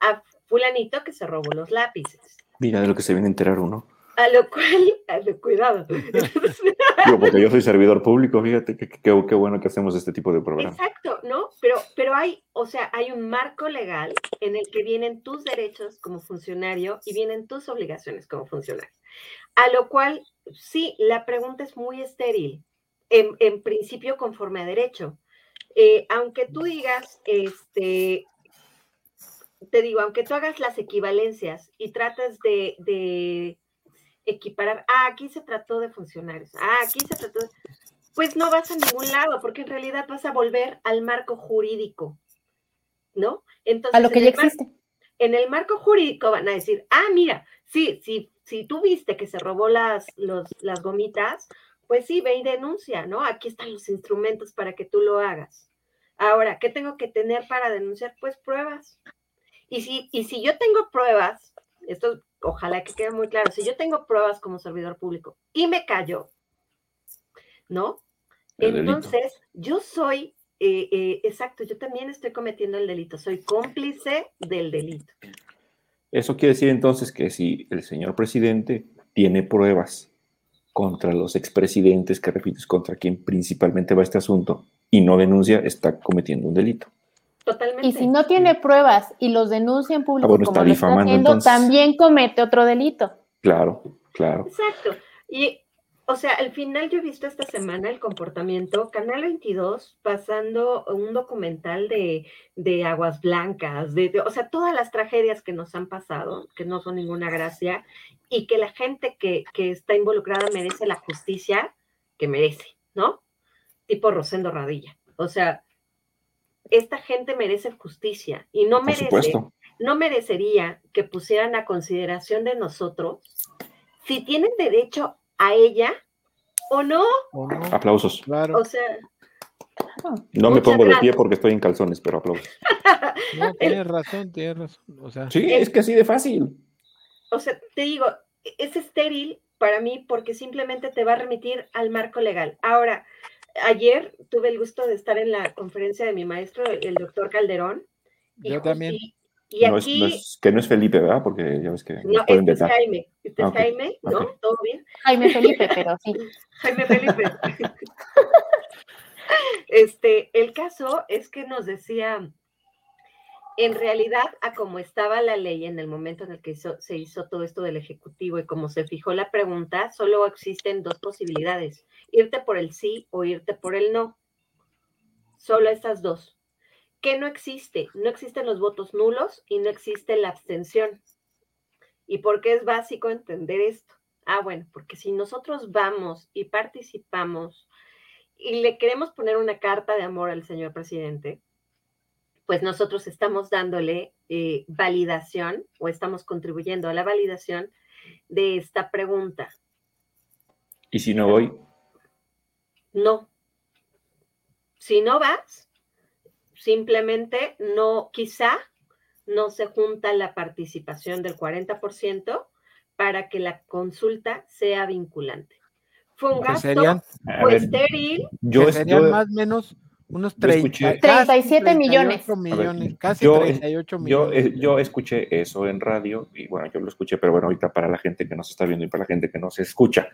a fulanito que se robó los lápices. Mira de lo que se viene a enterar uno. A lo cual, cuidado. porque yo soy servidor público, fíjate qué bueno que hacemos este tipo de programas. Exacto, ¿no? Pero, pero hay, o sea, hay un marco legal en el que vienen tus derechos como funcionario y vienen tus obligaciones como funcionario. A lo cual, sí, la pregunta es muy estéril, en, principio conforme a derecho. Eh, aunque tú digas, este, te digo, aunque tú hagas las equivalencias y tratas de equiparar, ah, aquí se trató de funcionarios, ah, aquí se trató de... Pues no vas a ningún lado, porque en realidad vas a volver al marco jurídico, ¿no? Entonces, a lo que ya existe. en el marco jurídico van a decir, ah, mira, sí, sí, si tú viste que se robó las, las gomitas, pues sí, ve y denuncia, ¿no? Aquí están los instrumentos para que tú lo hagas. Ahora, ¿qué tengo que tener para denunciar? Pues pruebas. Y si, y si yo tengo pruebas, esto ojalá que quede muy claro, si yo tengo pruebas como servidor público y me callo, ¿no? Entonces, yo soy, eh, eh, exacto, yo también estoy cometiendo el delito, soy cómplice del delito. Eso quiere decir entonces que si el señor presidente tiene pruebas contra los expresidentes, que repites, contra quien principalmente va este asunto, y no denuncia, está cometiendo un delito. Totalmente. Y si no tiene pruebas y los denuncia en público, ah, como lo está haciendo, también comete otro delito. Claro, claro. Exacto. Y, o sea, al final yo he visto esta semana el comportamiento, Canal 22, pasando un documental de, de aguas blancas, de, o sea, todas las tragedias que nos han pasado, que no son ninguna gracia, y que la gente que, que está involucrada merece la justicia que merece, ¿no? Tipo Rosendo Radilla. O sea, esta gente merece justicia y no merece, no merecería que pusieran a consideración de nosotros si tienen derecho a ella o no. Aplausos. Claro. O sea, no me pongo de pie porque estoy en calzones, pero aplausos. No, tienes razón, tienes razón. O sea, sí, es que así de fácil. O sea, te digo, es estéril para mí porque simplemente te va a remitir al marco legal. Ahora, ayer tuve el gusto de estar en la conferencia de mi maestro, el doctor Calderón. Yo también. Y, aquí, es, que no es Felipe, ¿verdad? Porque ya ves que. No, este es Jaime. Este es Jaime, ¿no? ¿Todo bien? Jaime Felipe, pero sí. Jaime Felipe. este, el caso es que nos decía en realidad, a cómo estaba la ley en el momento en el que se hizo todo esto del Ejecutivo y como se fijó la pregunta, solo existen dos posibilidades, irte por el sí o irte por el no. Solo estas dos. ¿Qué no existe? No existen los votos nulos y no existe la abstención. ¿Y por qué es básico entender esto? Ah, bueno, porque si nosotros vamos y participamos y le queremos poner una carta de amor al señor presidente, pues nosotros estamos dándole eh, validación o estamos contribuyendo a la validación de esta pregunta. ¿Y si no voy? No. Si no vas, simplemente no, quizá no se junta la participación del 40% para que la consulta sea vinculante. Fue un gasto estéril. Yo, serían más o menos unos 30, 37 millones. casi 38 millones. Yo, escuché eso en radio y bueno, yo lo escuché, pero bueno, ahorita para la gente que nos está viendo y para la gente que no se escucha,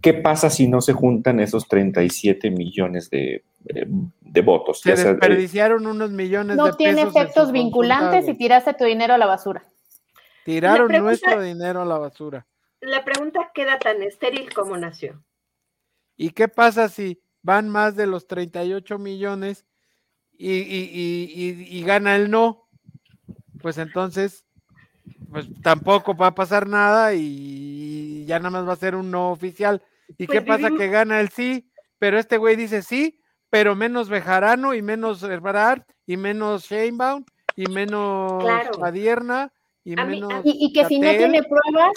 ¿qué pasa si no se juntan esos 37 millones de, eh, de votos? Se desperdiciaron unos millones no de pesos. No tiene efectos vinculantes y tiraste tu dinero a la basura. Tiraron nuestro dinero a la basura. La pregunta queda tan estéril como nació. ¿Y qué pasa si van más de los 38 millones y, y, gana el no, pues entonces, pues tampoco va a pasar nada y ya nada más va a ser un no oficial. ¿Y qué pues pasa? Que gana el sí, pero este güey dice sí, pero menos Bejarano y menos Herbarard y menos Sheinbaum y menos Adierna y menos. y, que si no tiene pruebas,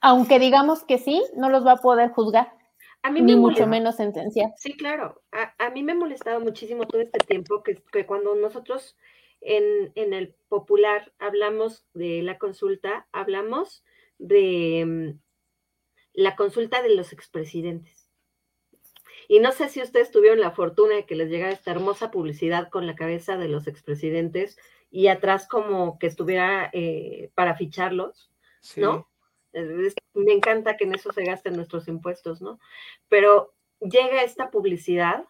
aunque digamos que sí, no los va a poder juzgar. A mí Ni mucho menos sentencia. Sí, claro. A, mí me ha molestado muchísimo todo este tiempo que, cuando nosotros en, el popular hablamos de la consulta, hablamos de mm, la consulta de los expresidentes. Y no sé si ustedes tuvieron la fortuna de que les llegara esta hermosa publicidad con la cabeza de los expresidentes y atrás como que estuviera eh, para ficharlos, ¿no? Me encanta que en eso se gasten nuestros impuestos, ¿no? Pero llega esta publicidad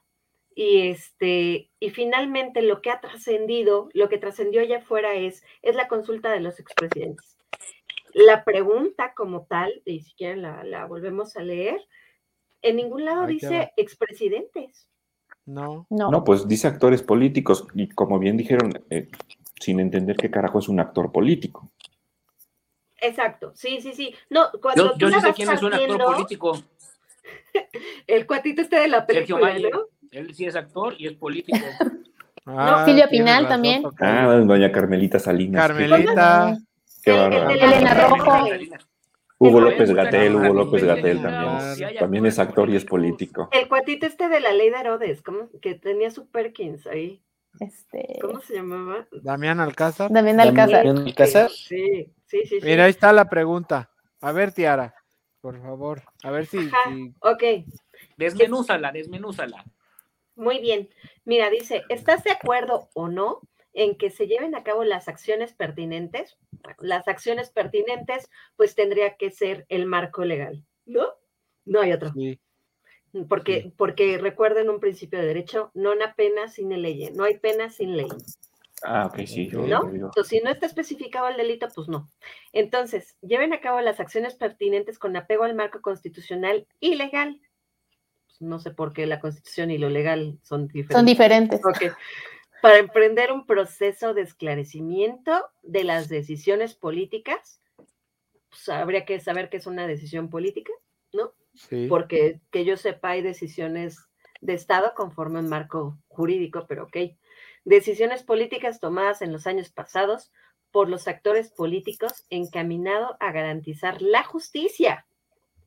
y este y finalmente lo que ha trascendido, lo que trascendió allá afuera es es la consulta de los expresidentes. La pregunta como tal, y si quieren la, volvemos a leer, en ningún lado dice expresidentes. No. no. No, pues dice actores políticos y como bien dijeron, eh, sin entender qué carajo es un actor político. Exacto, sí, sí, sí. No, cuando yo, yo sé quién es un actor político. el cuatito este de la película, ¿no? Él sí es actor y es político. Ah, Silvia Pinal también. Ah, doña Carmelita Salinas. Carmelita. Qué bárbaro. Elena Rojo. Hugo López Gatel, Hugo López Gatel también. También es actor y es político. El cuatito este de la ley de Herodes, ¿cómo? que tenía su Perkins ahí. Este... ¿Cómo se llamaba? Damián Alcázar. Damián Alcázar. Damián Alcázar. Sí, sí, sí. Mira, ahí está la pregunta. A ver, Tiara, por favor. A ver si. Ok. Desmenúzala, desmenúzala. Muy bien. Mira, dice, ¿estás de acuerdo o no en que se lleven a cabo las acciones pertinentes? las acciones pertinentes, pues tendría que ser el marco legal, ¿no? No hay otro. Sí. Porque, porque recuerden un principio de derecho, no hay pena sin ley, no hay pena sin ley. Ah, ok, sí. ¿No? Entonces, si no está especificado el delito, pues no. Entonces, lleven a cabo las acciones pertinentes con apego al marco constitucional y legal. Pues, no sé por qué la constitución y lo legal son diferentes. Son diferentes. Okay. Para emprender un proceso de esclarecimiento de las decisiones políticas, pues habría que saber qué es una decisión política, ¿no? Porque que yo sepa, hay decisiones de Estado conforme un marco jurídico, pero ok. Decisiones políticas tomadas en los años pasados por los actores políticos encaminado a garantizar la justicia.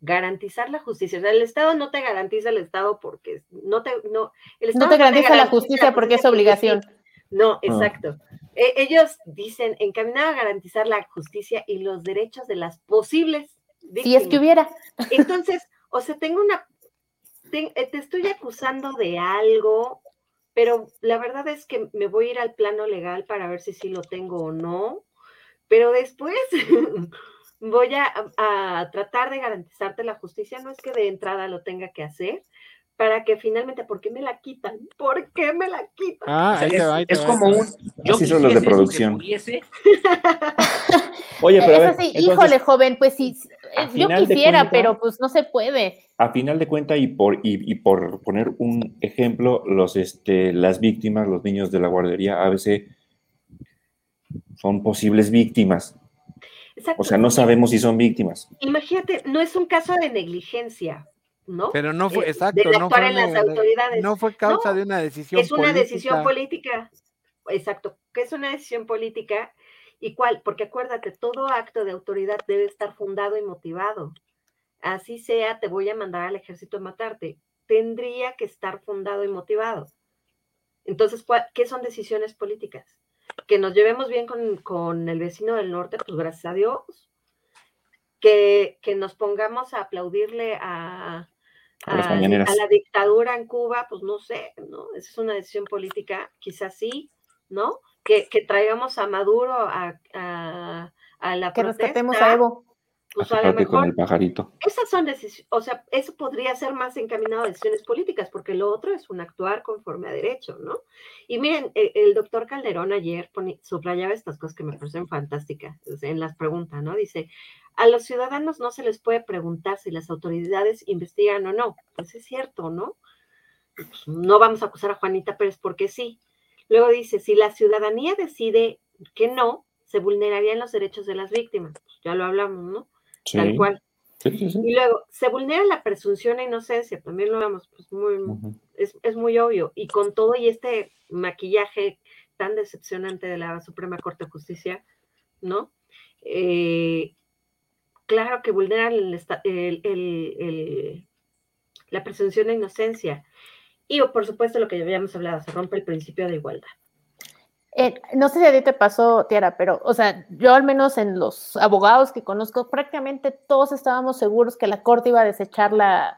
Garantizar la justicia. O sea, el Estado no te garantiza el Estado porque no te, no, el no te garantiza, la justicia porque es obligación. No, exacto. E, ellos dicen encaminado a garantizar la justicia y los derechos de las posibles Si es que hubiera. Entonces, o sea, tengo una, eh, te, estoy acusando de algo, pero la verdad es que me voy a ir al plano legal para ver si sí lo tengo o no, pero después voy a, a, tratar de garantizarte la justicia, no es que de entrada lo tenga que hacer, para que finalmente, ¿por qué me la quitan? ¿Por qué me la quitan? Ah, es, como un. Yo Así son los de producción. Oye, pero. A ver, híjole, joven, pues sí, yo quisiera, pero pues no se puede. A final de cuentas, y por, y, por poner un ejemplo, los, este, las víctimas, los niños de la guardería, a veces son posibles víctimas. O sea, no sabemos si son víctimas. Imagínate, no es un caso de negligencia, ¿no? Pero no fue, exacto, no fue, las autoridades. no fue causa de una decisión política. Es una decisión política, exacto, que es una decisión política y cuál, porque acuérdate, todo acto de autoridad debe estar fundado y motivado. Así sea, te voy a mandar al ejército a matarte. Tendría que estar fundado y motivado. Entonces, ¿qué son decisiones políticas? Que nos llevemos bien con, con el vecino del norte, pues gracias a Dios. Que, que nos pongamos a aplaudirle a, a, la dictadura en Cuba, pues no sé, ¿no? Esa es una decisión política, quizás sí, ¿no? Que, que traigamos a Maduro a, a, la que rescatemos a Evo. Pues a lo mejor, el pajarito. Esas son decisiones, o sea, eso podría ser más encaminado a decisiones políticas, porque lo otro es un actuar conforme a derecho, ¿no? Y miren, el, el doctor Calderón ayer subrayaba estas cosas que me parecen fantásticas en las preguntas, ¿no? Dice, a los ciudadanos no se les puede preguntar si las autoridades investigan o no. Pues es cierto, ¿no? Pues no vamos a acusar a Juanita Pérez porque sí. Luego dice, si la ciudadanía decide que no, se vulnerarían los derechos de las víctimas. Pues ya lo hablamos, ¿no? Tal cual. y luego, se vulnera la presunción de inocencia, también lo vemos, pues muy, es, es, muy obvio. Y con todo y este maquillaje tan decepcionante de la Suprema Corte de Justicia, ¿no? Eh, claro que vulneran la presunción de inocencia. Y por supuesto lo que ya habíamos hablado, se rompe el principio de igualdad. Eh, no sé si a ti te pasó, Tiara, pero, o sea, yo al menos en los abogados que conozco, prácticamente todos estábamos seguros que la Corte iba a desechar la,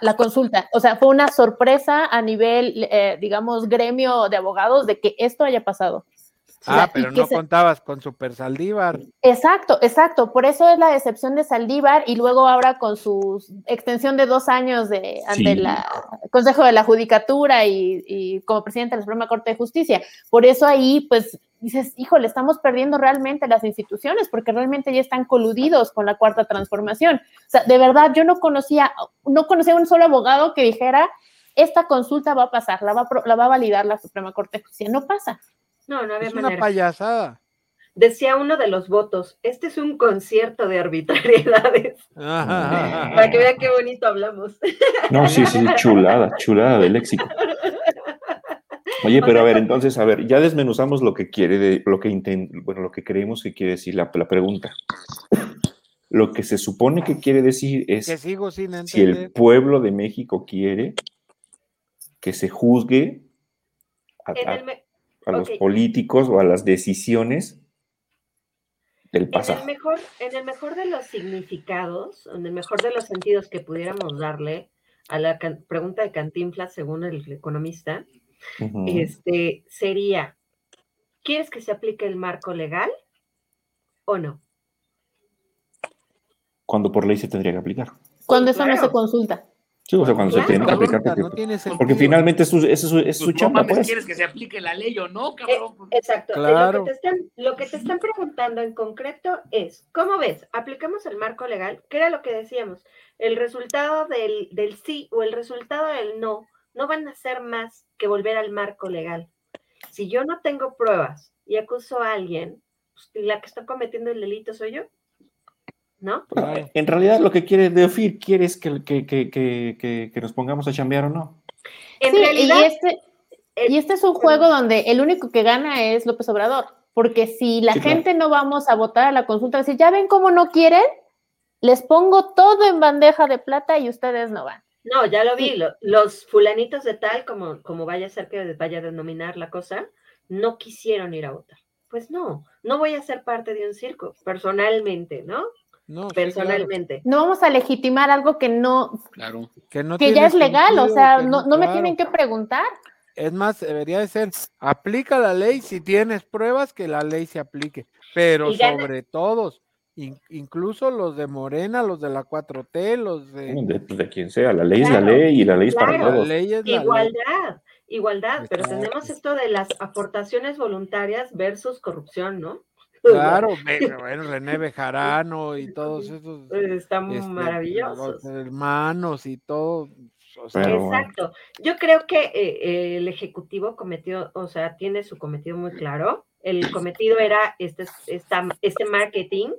la, consulta. O sea, fue una sorpresa a nivel, eh, digamos, gremio de abogados de que esto haya pasado. Ah, pero no contabas con Super Saldívar. Exacto, exacto. Por eso es la decepción de Saldívar y luego ahora con su extensión de dos años de, ante el Consejo de la Judicatura y, como presidente de la Suprema Corte de Justicia. Por eso ahí, pues, dices, híjole, estamos perdiendo realmente las instituciones porque realmente ya están coludidos con la Cuarta Transformación. O sea, de verdad, yo no conocía, no conocía un solo abogado que dijera, esta consulta va a pasar, la va la va a validar la Suprema Corte de Justicia. No pasa. No, no había es una payasada. Decía uno de los votos, este es un concierto de arbitrariedades. Para que vean qué bonito hablamos. No, sí, sí, chulada, chulada de léxico. Oye, pero a ver, entonces, a ver, ya desmenuzamos lo que quiere, de, lo que intent, bueno, lo que creemos que quiere decir la, pregunta. Lo que se supone que quiere decir es si el pueblo de México quiere que se juzgue a, a los políticos o a las decisiones del pasado. En el, mejor, en el mejor de los significados, en el mejor de los sentidos que pudiéramos darle a la pregunta de Cantinflas, según el economista, este, sería, ¿quieres que se aplique el marco legal o no? Cuando por ley se tendría que aplicar. Cuando eso no se consulta. Sí, o sea, cuando se tiene que aplicar. Porque, finalmente es su, es su, es su chamba. Pues. ¿Quieres que se aplique la ley o no, cabrón? Eh, exacto. Lo, que te están, lo que te están preguntando en concreto es: ¿cómo ves? ¿Aplicamos el marco legal? ¿Qué era lo que decíamos? El resultado del, del sí o el resultado del no no van a ser más que volver al marco legal. Si yo no tengo pruebas y acuso a alguien, pues, la que está cometiendo el delito soy yo. ¿No? En realidad lo que quiere Deofir, ¿quieres que, que, que, que, nos pongamos a chambear o no? En realidad... Y este, y este es un juego donde el único que gana es López Obrador, porque si la gente no vamos a votar a la consulta, si ya ven cómo no quieren, les pongo todo en bandeja de plata y ustedes no van. No, ya lo vi, los fulanitos de tal, como, como vaya a ser que vaya a denominar la cosa, no quisieron ir a votar. Pues no, no voy a ser parte de un circo, personalmente, ¿no? No, personalmente. No vamos a legitimar algo que no, claro. que, no que ya es legal, o sea, no, no me tienen que preguntar. Es más, debería de ser, aplica la ley si tienes pruebas que la ley se aplique, pero sobre todos, incluso los de Morena, los de la 4T, los de... De, de quien sea, la ley es la ley y la ley es para todos. igualdad, igualdad, pero tenemos esto de las aportaciones voluntarias versus corrupción, ¿no? Claro, bueno, René Bejarano y todos esos. Pues, están este, maravillosos. hermanos y todo. Exacto. Yo creo que eh, el Ejecutivo cometió, o sea, tiene su cometido muy claro. El cometido era este, este marketing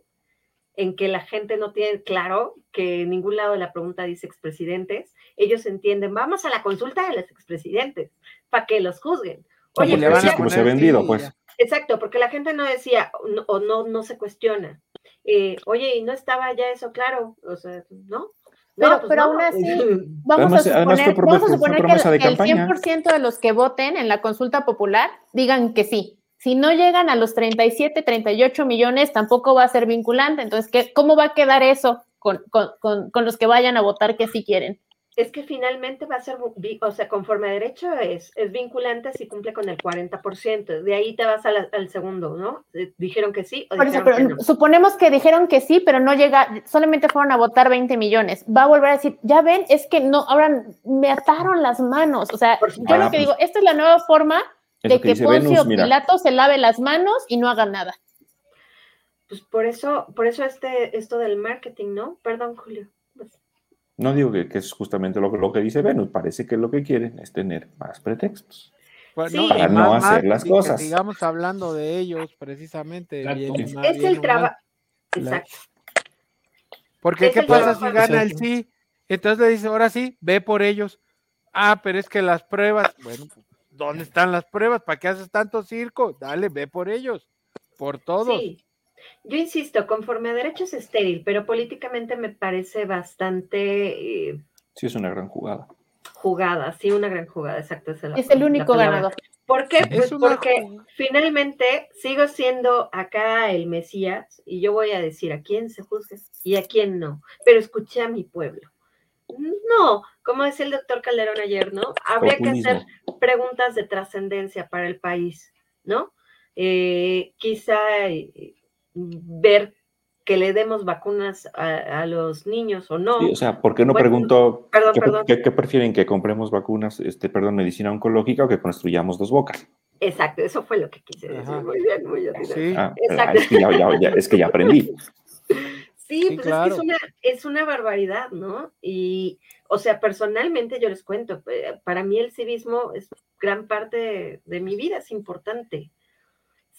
en que la gente no tiene claro que en ningún lado de la pregunta dice expresidentes. Ellos entienden, vamos a la consulta de los expresidentes para que los juzguen. Oye, le van a como se ha vendido, pues. Exacto, porque la gente no decía o no, no se cuestiona. Eh, oye, y no estaba ya eso claro, o sea, ¿no? Pero, pues pero aún así, vamos, a suponer, vamos a suponer que, el 100% de los que voten en la consulta popular digan que sí. Si no llegan a los 37, 38 millones, tampoco va a ser vinculante. Entonces, ¿qué, ¿cómo va a quedar eso con, con, con los que vayan a votar que sí quieren? Es que finalmente va a ser, o sea, conforme a derecho es, es vinculante si cumple con el 40%. De ahí te vas al, segundo, ¿no? Eh, dijeron que sí. Por eso, pero suponemos que dijeron que sí, pero no llega, solamente fueron a votar 20 millones. Va a volver a decir, ya ven, es que no, ahora me ataron las manos. O sea, yo lo que digo, esta es la nueva forma de que, Poncio Pilato se lave las manos y no haga nada. Pues por eso, por eso este, esto del marketing, ¿no? Perdón, Julio. No digo que, es justamente lo, lo, que dice Venus, parece que lo que quieren es tener más pretextos para no hacer las cosas. sigamos hablando de ellos precisamente. es el trabajo. Exacto. Porque ¿qué pasa si gana el sí? Entonces le dice, ahora sí, ve por ellos. Ah, pero es que las pruebas, bueno, ¿dónde están las pruebas? ¿Para qué haces tanto circo? Dale, ve por ellos, por todos. Sí. Yo insisto, conforme a derechos es estéril, pero políticamente me parece bastante... Eh, sí, es una gran jugada. Jugada, sí, una gran jugada, exacto. Es, el único ganador. ¿Por qué? Pues porque finalmente sigo siendo acá el Mesías y yo voy a decir a quién se juzga y a quién no, pero escuché a mi pueblo. No, como decía el doctor Calderón ayer, ¿no? Habría que hacer preguntas de trascendencia para el país, ¿no? Eh, quizá eh, ver que le demos vacunas a, los niños o no. o sea, ¿por qué no pregunto ¿qué, prefieren que compremos vacunas, este, perdón, medicina oncológica o que construyamos dos bocas? Exacto, eso fue lo que quise decir. Muy bien, muy bien. Ah, es, que ya, es que ya aprendí. Sí, pues es que es una, es una barbaridad, ¿no? Y, o sea, personalmente yo les cuento, eh, para mí el civismo es gran parte de mi vida, es importante.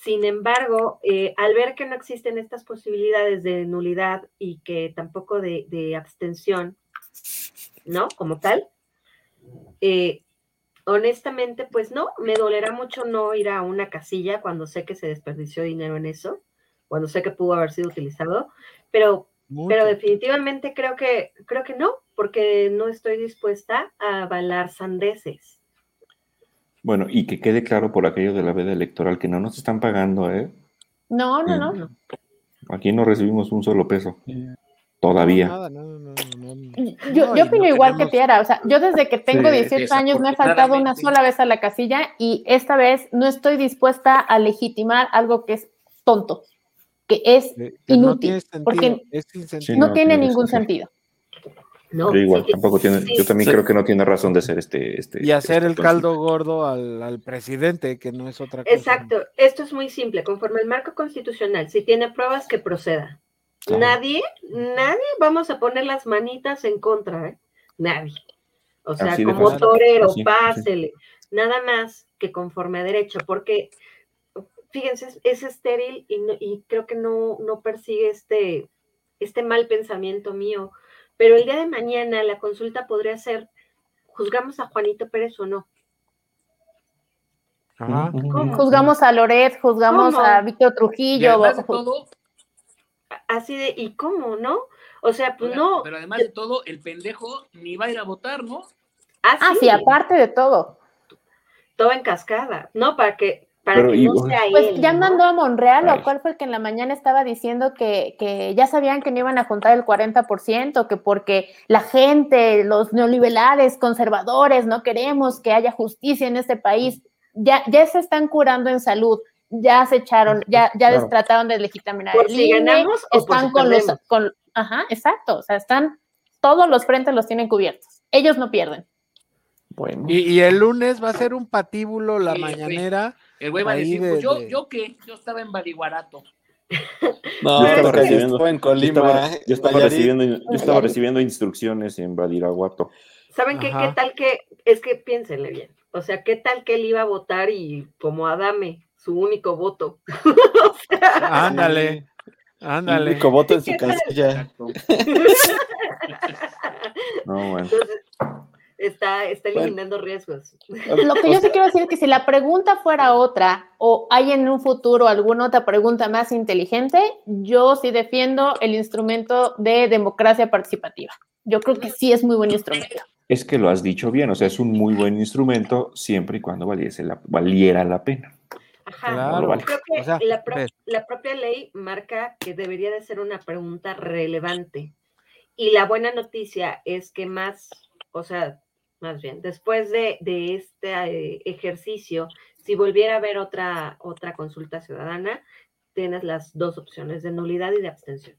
Sin embargo, eh, al ver que no existen estas posibilidades de nulidad y que tampoco de, abstención, ¿no? Como tal, eh, honestamente, pues no, me dolerá mucho no ir a una casilla cuando sé que se desperdició dinero en eso, cuando sé que pudo haber sido utilizado, pero, pero definitivamente creo que, creo que no, porque no estoy dispuesta a avalar sandeces. Bueno, y que quede claro por aquello de la veda electoral que no nos están pagando, ¿eh? No, no, no. Aquí no recibimos un solo peso. Todavía. yo, yo opino igual que Tiara, o sea, yo desde que tengo 18 años me he faltado una sola vez a la casilla y esta vez no estoy dispuesta a legitimar algo que es tonto, que es inútil, porque no, tiene ningún sentido yo igual, tampoco tiene, yo también creo que no tiene razón de ser este. este y hacer el caldo gordo al, presidente, que no es otra cosa. Exacto, esto es muy simple, conforme al marco constitucional, si tiene pruebas que proceda. Nadie, nadie vamos a poner las manitas en contra, ¿eh? Nadie. O sea, como torero, pásele. Nada más que conforme a derecho, porque fíjense, es, estéril y, y, creo que no, no persigue este, este mal pensamiento mío pero el día de mañana la consulta podría ser, ¿juzgamos a Juanito Pérez o no? Juzgamos a Loret, juzgamos a Víctor Trujillo. Así de, ¿y cómo, no? O sea, pues no. Pero además de todo, el pendejo ni va a ir a votar, ¿no? Ah, sí, aparte de todo. Todo en cascada, ¿no? Para que para que no sea Pues ya mandó a Monreal, o cuál fue el que en la mañana estaba diciendo que, que, ya sabían que no iban a juntar el 40%, que porque la gente, los neoliberales, conservadores, no queremos que haya justicia en este país. Ya, ya se están curando en salud, ya se echaron, ya, ya trataron de legitimar el si ganamos están con los, con, ajá, exacto, o sea, están, todos los frentes los tienen cubiertos, ellos no pierden. Bueno. Y, el lunes va a ser un patíbulo la mañanera. El güey va a decir, pues yo, yo qué, yo estaba en Badiguarato. No, yo estaba recibiendo, en Colima, yo estaba, recibiendo, yo estaba recibiendo instrucciones en Badiraguato. ¿Saben qué, qué tal que, es que piénsenle bien, o sea, qué tal que él iba a votar y como Adame, su único voto? ándale, ándale. único voto en su casilla. no, bueno está, está eliminando riesgos. Lo que yo sí quiero decir es que si la pregunta fuera otra o hay en un futuro alguna otra pregunta más inteligente, yo sí defiendo el instrumento de democracia participativa. Yo creo que sí es muy buen instrumento. Es que lo has dicho bien, o sea, es un muy buen instrumento siempre y cuando valiese la, valiera la pena. Ajá, claro. creo que la, la propia ley marca que debería de ser una pregunta relevante. Y la buena noticia es que más, o sea, más bien, después de, este eh, ejercicio, si volviera a haber otra, otra consulta ciudadana, tienes las dos opciones de nulidad y de abstención.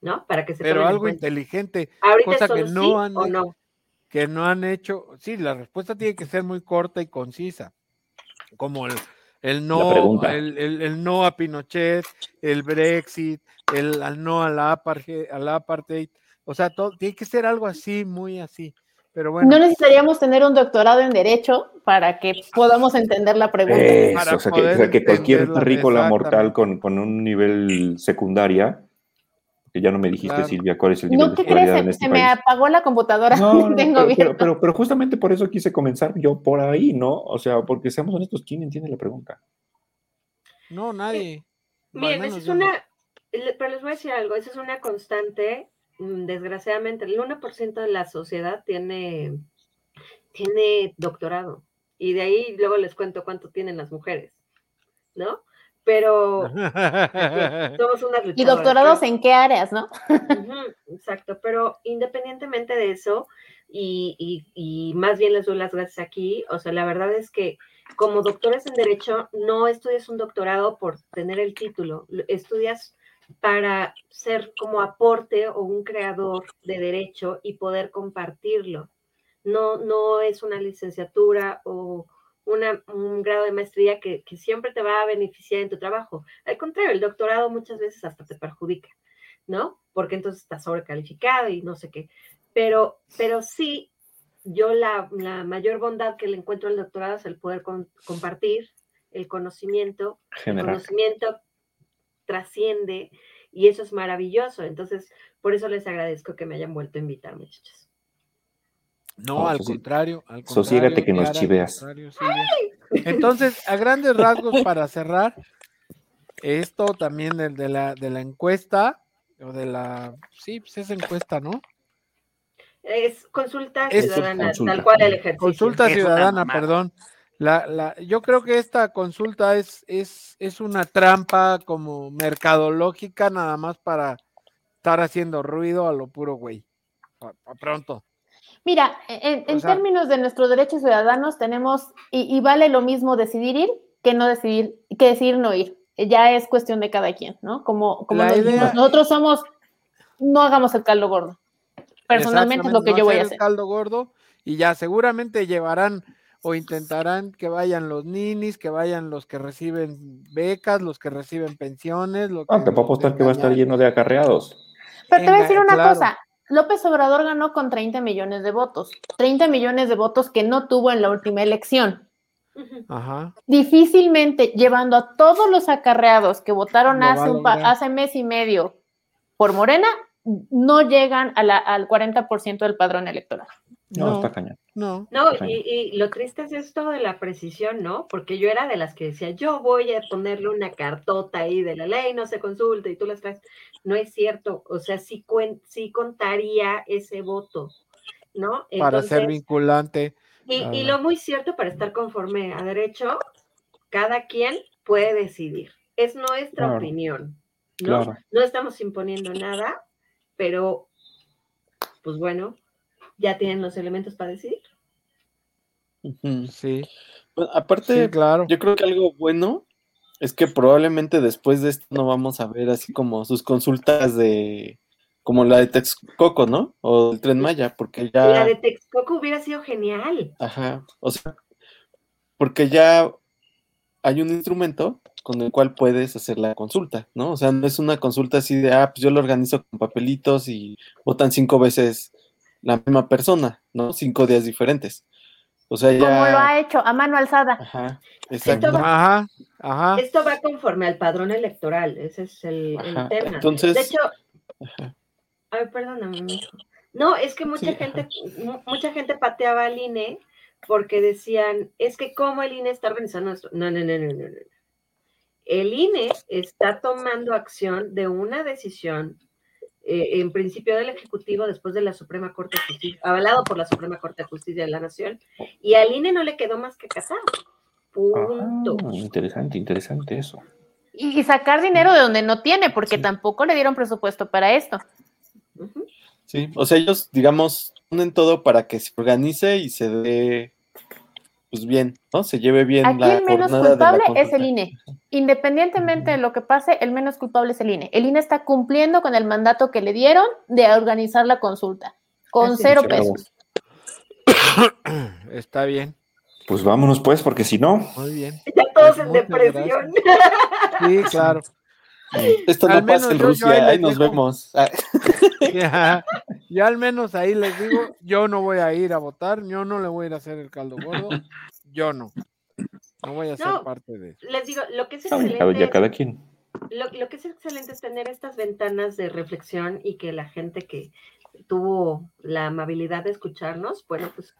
¿No? Para que se Pero algo inteligente, cosa que no han hecho, que no han hecho. Sí, la respuesta tiene que ser muy corta y concisa. Como el, el no, el, el, no a Pinochet, el Brexit, el, no a la, apartheid, a la apartheid o sea, todo, tiene que ser algo así, muy así. Pero bueno. No necesitaríamos tener un doctorado en Derecho para que podamos entender la pregunta. o sea, que, cualquier rícola mortal con, un nivel secundaria, que ya no me dijiste, Silvia, cuál es el nivel de escolaridad en este Se me apagó la computadora. No, Tengo pero, pero, pero, justamente por eso quise comenzar yo por ahí, ¿no? O sea, porque seamos honestos, ¿quién entiende la pregunta? No, nadie. Miren, esa es una, pero les voy a decir algo, esa es una constante desgraciadamente, el 1% de la sociedad tiene, tiene doctorado. Y de ahí luego les cuento cuánto tienen las mujeres, ¿no? Pero somos unas ¿Y doctorados en qué áreas, no? exacto, pero independientemente de eso, y, y, más bien les doy las gracias aquí, o sea, la verdad es que como doctores en Derecho no estudias un doctorado por tener el título, estudias para ser como aporte o un creador de derecho y poder compartirlo. No, no es una licenciatura o un grado de maestría que, siempre te va a beneficiar en tu trabajo. Al contrario, el doctorado muchas veces hasta te perjudica, ¿no? Porque entonces estás sobrecalificado y no sé qué. Pero, pero sí, yo la, mayor bondad que le encuentro al doctorado es el poder compartir el conocimiento, el conocimiento trasciende y eso es maravilloso. Entonces, por eso les agradezco que me hayan vuelto a invitar, muchachos. No, al, contrario, al contrario. que nos chiveas. Entonces, a grandes rasgos, para cerrar, esto también de, la, de la encuesta, o de la, sí, pues es encuesta, ¿no? Es consulta ciudadana, tal cual el ejercicio. Consulta ciudadana, perdón. La, la, yo creo que esta consulta es, es, es una trampa como mercadológica nada más para estar haciendo ruido a lo puro güey. pronto. Mira, en, términos de nuestros derechos ciudadanos tenemos, y, vale lo mismo decidir ir que no decidir, que decidir no ir. Ya es cuestión de cada quien, ¿no? Como, como nosotros somos, no hagamos el caldo gordo. Personalmente es lo que yo voy a hacer. El caldo gordo y ya seguramente llevarán o intentarán que vayan los ninis, que vayan los que reciben becas, los que reciben pensiones. Lo ah, te puedo apostar que va a estar lleno de acarreados. Pero te voy a decir una cosa, López Obrador ganó con 30 millones de votos, 30 millones de votos que no tuvo en la última elección. Ajá. Difícilmente llevando a todos los acarreados que votaron hace, un hace mes y medio por Morena, no llegan al 40% del padrón electoral. No, está cañón. No, no y, lo triste es esto de la precisión, ¿no? Porque yo era de las que decía, yo voy a ponerle una cartota ahí de la ley, no se consulta y tú las traes. No es cierto, o sea, sí, sí contaría ese voto, ¿no? Para ser vinculante. Y, lo muy cierto para estar conforme a derecho, cada quien puede decidir. Es nuestra opinión, ¿no? No estamos imponiendo nada, pero, pues bueno, ya tienen los elementos para decidir. Sí. aparte, claro. yo creo que algo bueno es que probablemente después de esto no vamos a ver así como sus consultas de como la de Texcoco, ¿no? O el Tren Maya, porque ya... La de Texcoco hubiera sido genial. Ajá, o sea, porque ya hay un instrumento con el cual puedes hacer la consulta, ¿no? O sea, no es una consulta así de, ah, pues yo lo organizo con papelitos y votan cinco veces la misma persona, ¿no? Cinco días diferentes. O sea, ya... Como lo ha hecho, a mano alzada. Ajá, exacto. Esto va, ajá, Esto va conforme al padrón electoral, ese es el, el tema. Entonces... De hecho, Ay, perdóname, No, es que mucha gente, mucha gente pateaba al INE porque decían, es que cómo el INE está organizando esto. No, no, no, no, no, no. El INE está tomando acción de una decisión, eh, en principio del Ejecutivo, después de la Suprema Corte de Justicia, avalado por la Suprema Corte de Justicia de la Nación, y al INE no le quedó más que casar. Punto. Ah, interesante, interesante eso. Y sacar dinero de donde no tiene, porque tampoco le dieron presupuesto para esto. Sí, o sea, ellos, digamos, ponen todo para que se organice y se dé, pues bien, ¿no? Se lleve bien Aquí el menos culpable es el INE. Independientemente de lo que pase, el menos culpable es el INE. El INE está cumpliendo con el mandato que le dieron de organizar la consulta, con cero pesos. Está bien. Pues vámonos pues, porque si no... Muy bien. Ya todos pues en depresión. Sí, claro. Esto no pasa en Rusia, ahí, nos vemos. Ya, ya, al menos ahí les digo, yo no voy a ir a votar, yo no le voy a ir a hacer el caldo gordo, yo no. No voy a ser parte de eso. Les digo, lo que es excelente. Ya cada quien. Lo, lo, que es excelente es tener estas ventanas de reflexión y que la gente que tuvo la amabilidad de escucharnos, bueno, pues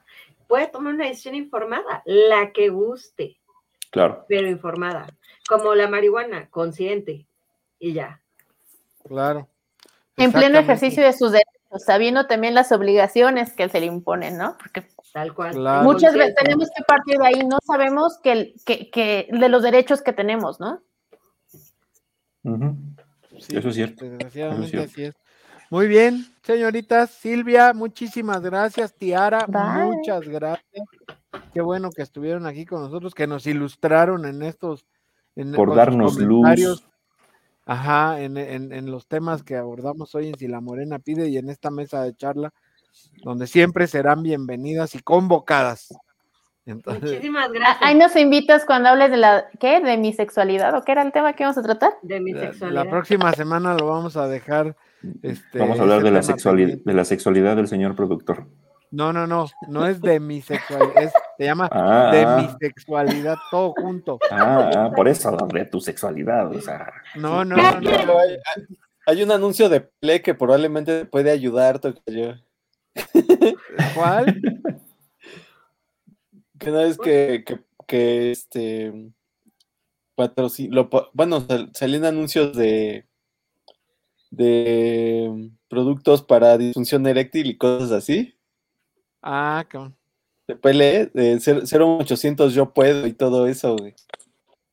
puede tomar una decisión informada, la que guste. Claro. Pero informada. Como la marihuana, consciente, y ya. Claro. En pleno ejercicio de sus derechos, sabiendo también las obligaciones que se le imponen, ¿no? Porque Tal cual. muchas veces tenemos que partir de ahí, no sabemos que, que, de los derechos que tenemos, ¿no? Eso es cierto. Desgraciadamente así es. Muy bien, señoritas. Silvia, muchísimas gracias. Tiara, muchas gracias. Qué bueno que estuvieron aquí con nosotros, que nos ilustraron en estos. En, Por darnos luz Ajá, en, en, los temas que abordamos hoy en Si la Morena pide y en esta mesa de charla, donde siempre serán bienvenidas y convocadas. Muchísimas gracias. Ahí nos invitas cuando hables de la, ¿qué? De mi sexualidad, ¿o qué era el tema que vamos a tratar? De mi sexualidad. La, próxima semana lo vamos a dejar. Este, vamos a hablar de la, sexualidad, de la sexualidad del señor productor. No, no, no, no es de mi sexualidad, se llama ah, de mi sexualidad todo junto. Ah, ah por eso de tu sexualidad, o sea. No, no, no. no. Hay, un anuncio de Play que probablemente puede ayudar, yo. ¿Cuál? Que no es que, que, que este patrocin... bueno, salían anuncios de de productos para disfunción eréctil y cosas así. Ah, cabrón. De PLE, de 0800 yo puedo y todo eso, güey.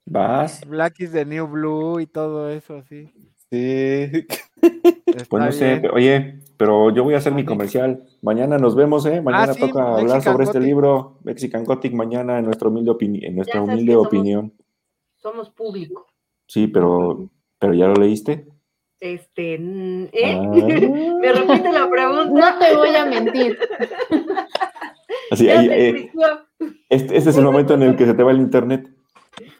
Vas. Black is the New Blue y todo eso, así. Sí. pues no sé, oye, pero yo voy a hacer mi comercial. Mañana nos vemos, ¿eh? Mañana ah, toca hablar sobre este libro, Mexican Gothic, mañana en nuestra humilde, en nuestra humilde opinión. Somos, público. Sí, pero, pero ¿ya lo leíste? Este, ¿eh? Ah. Me repite la pregunta. No te voy a mentir. Así, eh, este, este, es el momento en el que se te va el internet.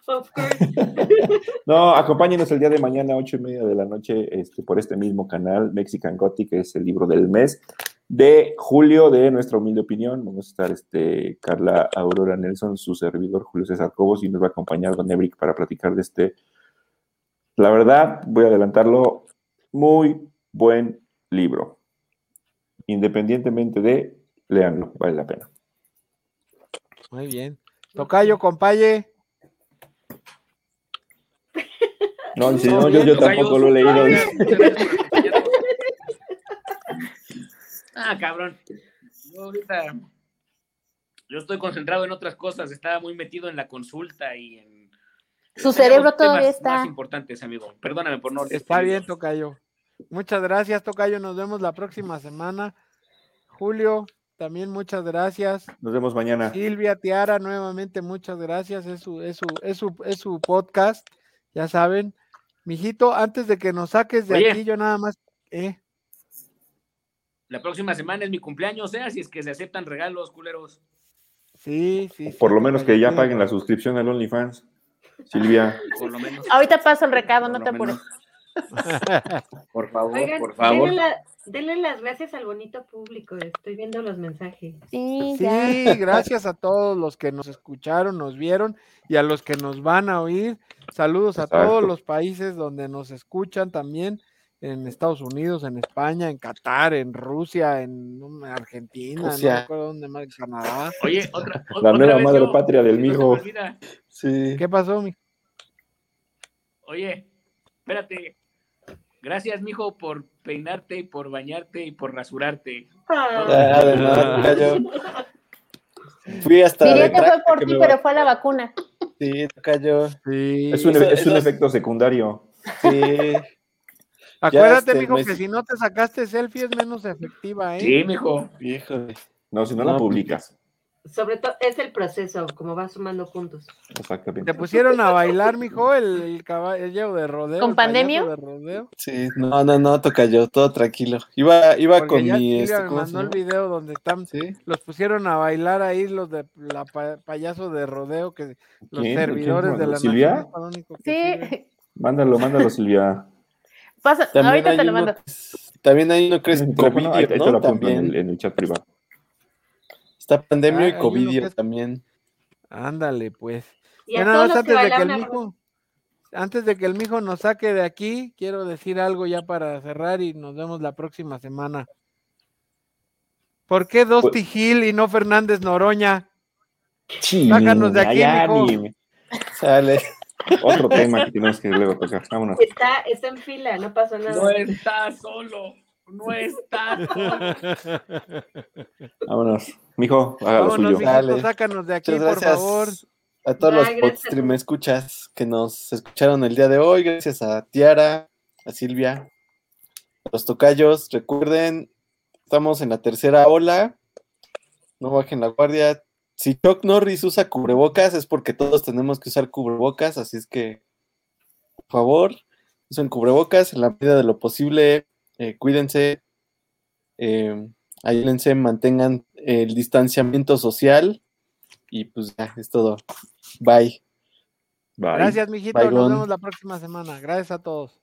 no, acompáñenos el día de mañana, ocho y media de la noche, este, por este mismo canal, Mexican Gothic, que es el libro del mes de julio de nuestra humilde opinión. Vamos a estar este, Carla Aurora Nelson, su servidor Julio César Cobos, y nos va a acompañar Don Ebrick para platicar de este. La verdad, voy a adelantarlo, muy buen libro. Independientemente de, leanlo, vale la pena. Muy bien. Tocayo, compaye. No, si no, yo, yo tampoco lo he leído. ah, cabrón. Yo ahorita yo estoy concentrado en otras cosas, estaba muy metido en la consulta y en... Su cerebro todavía está... Más importantes, amigo. Perdóname por no... Está bien, Tocayo. Muchas gracias, Tocayo. Nos vemos la próxima semana. Julio, también muchas gracias. Nos vemos mañana. Silvia Tiara, nuevamente muchas gracias. Es su, es su, es su, es su podcast, ya saben. Mijito, antes de que nos saques de aquí, yo nada más. ¿eh? La próxima semana es mi cumpleaños, ¿eh? Así es que se aceptan regalos, culeros. Sí, sí. Por lo menos que ya paguen la suscripción al OnlyFans. Silvia. Por lo menos. Ahorita paso el recado, no te apures. por favor, por favor. Denle, las gracias al bonito público. Estoy viendo los mensajes. Sí, sí, gracias a todos los que nos escucharon, nos vieron y a los que nos van a oír. Saludos a todos los países donde nos escuchan también en Estados Unidos, en España, en Qatar, en Rusia, en Argentina, no me acuerdo dónde más, en Canadá. Oye, otra, la nueva madre patria del mijo. sí. ¿Qué pasó, mi? Oye, espérate. Gracias, mijo, por peinarte y por bañarte y por rasurarte. Ah, Fui hasta. Diría que fue por ti, pero fue la vacuna. Sí, cayó. Sí. Es un, es un efecto secundario. Sí. Acuérdate, este, mijo, que si no te sacaste selfie es menos efectiva, ¿eh? Sí, mijo. Híjole. No, si no, la publicas. Sobre todo es el proceso, como va sumando puntos. Exactamente. ¿Te pusieron a bailar, mijo, el, el caballo de rodeo? ¿Con pandemia? Sí, no, no, no, toca yo, todo tranquilo. Iba, iba con mi. Este, me mandó el video donde están, ¿Sí? los pusieron a bailar ahí los de la payaso de rodeo, que los servidores de la ¿Silvia? sí. Mándalo, mándalo, Silvia. Pasa, ahorita te lo mando. También hay uno que es COVID, ahí, te lo también. En, el, chat privado. Está pandemia y ah, COVID también. Ándale, pues. Y antes de que el mijo, antes de que el mijo nos saque de aquí, quiero decir algo ya para cerrar y nos vemos la próxima semana. ¿Por qué Dosti pues, Gil y no Fernández Noroña? Sácanos de aquí, mijo. Sale. Otro tema que tenemos que luego tocar. Vámonos. Está, está en fila, no pasó nada. No está solo. No está solo. Vámonos. Mijo, haga lo suyo. Sácanos de aquí, por favor. A todos los podstream escuchas que nos escucharon el día de hoy. Gracias a Tiara, a Silvia, a los tocayos. Recuerden, estamos en la tercera ola. No bajen la guardia si Chuck Norris usa cubrebocas es porque todos tenemos que usar cubrebocas, así es que, por favor, usen cubrebocas en la medida de lo posible, eh, cuídense, eh, ayúdense, mantengan el distanciamiento social. Y pues ya, es todo. Bye. Gracias, mijito. Nos vemos la próxima semana. Gracias a todos.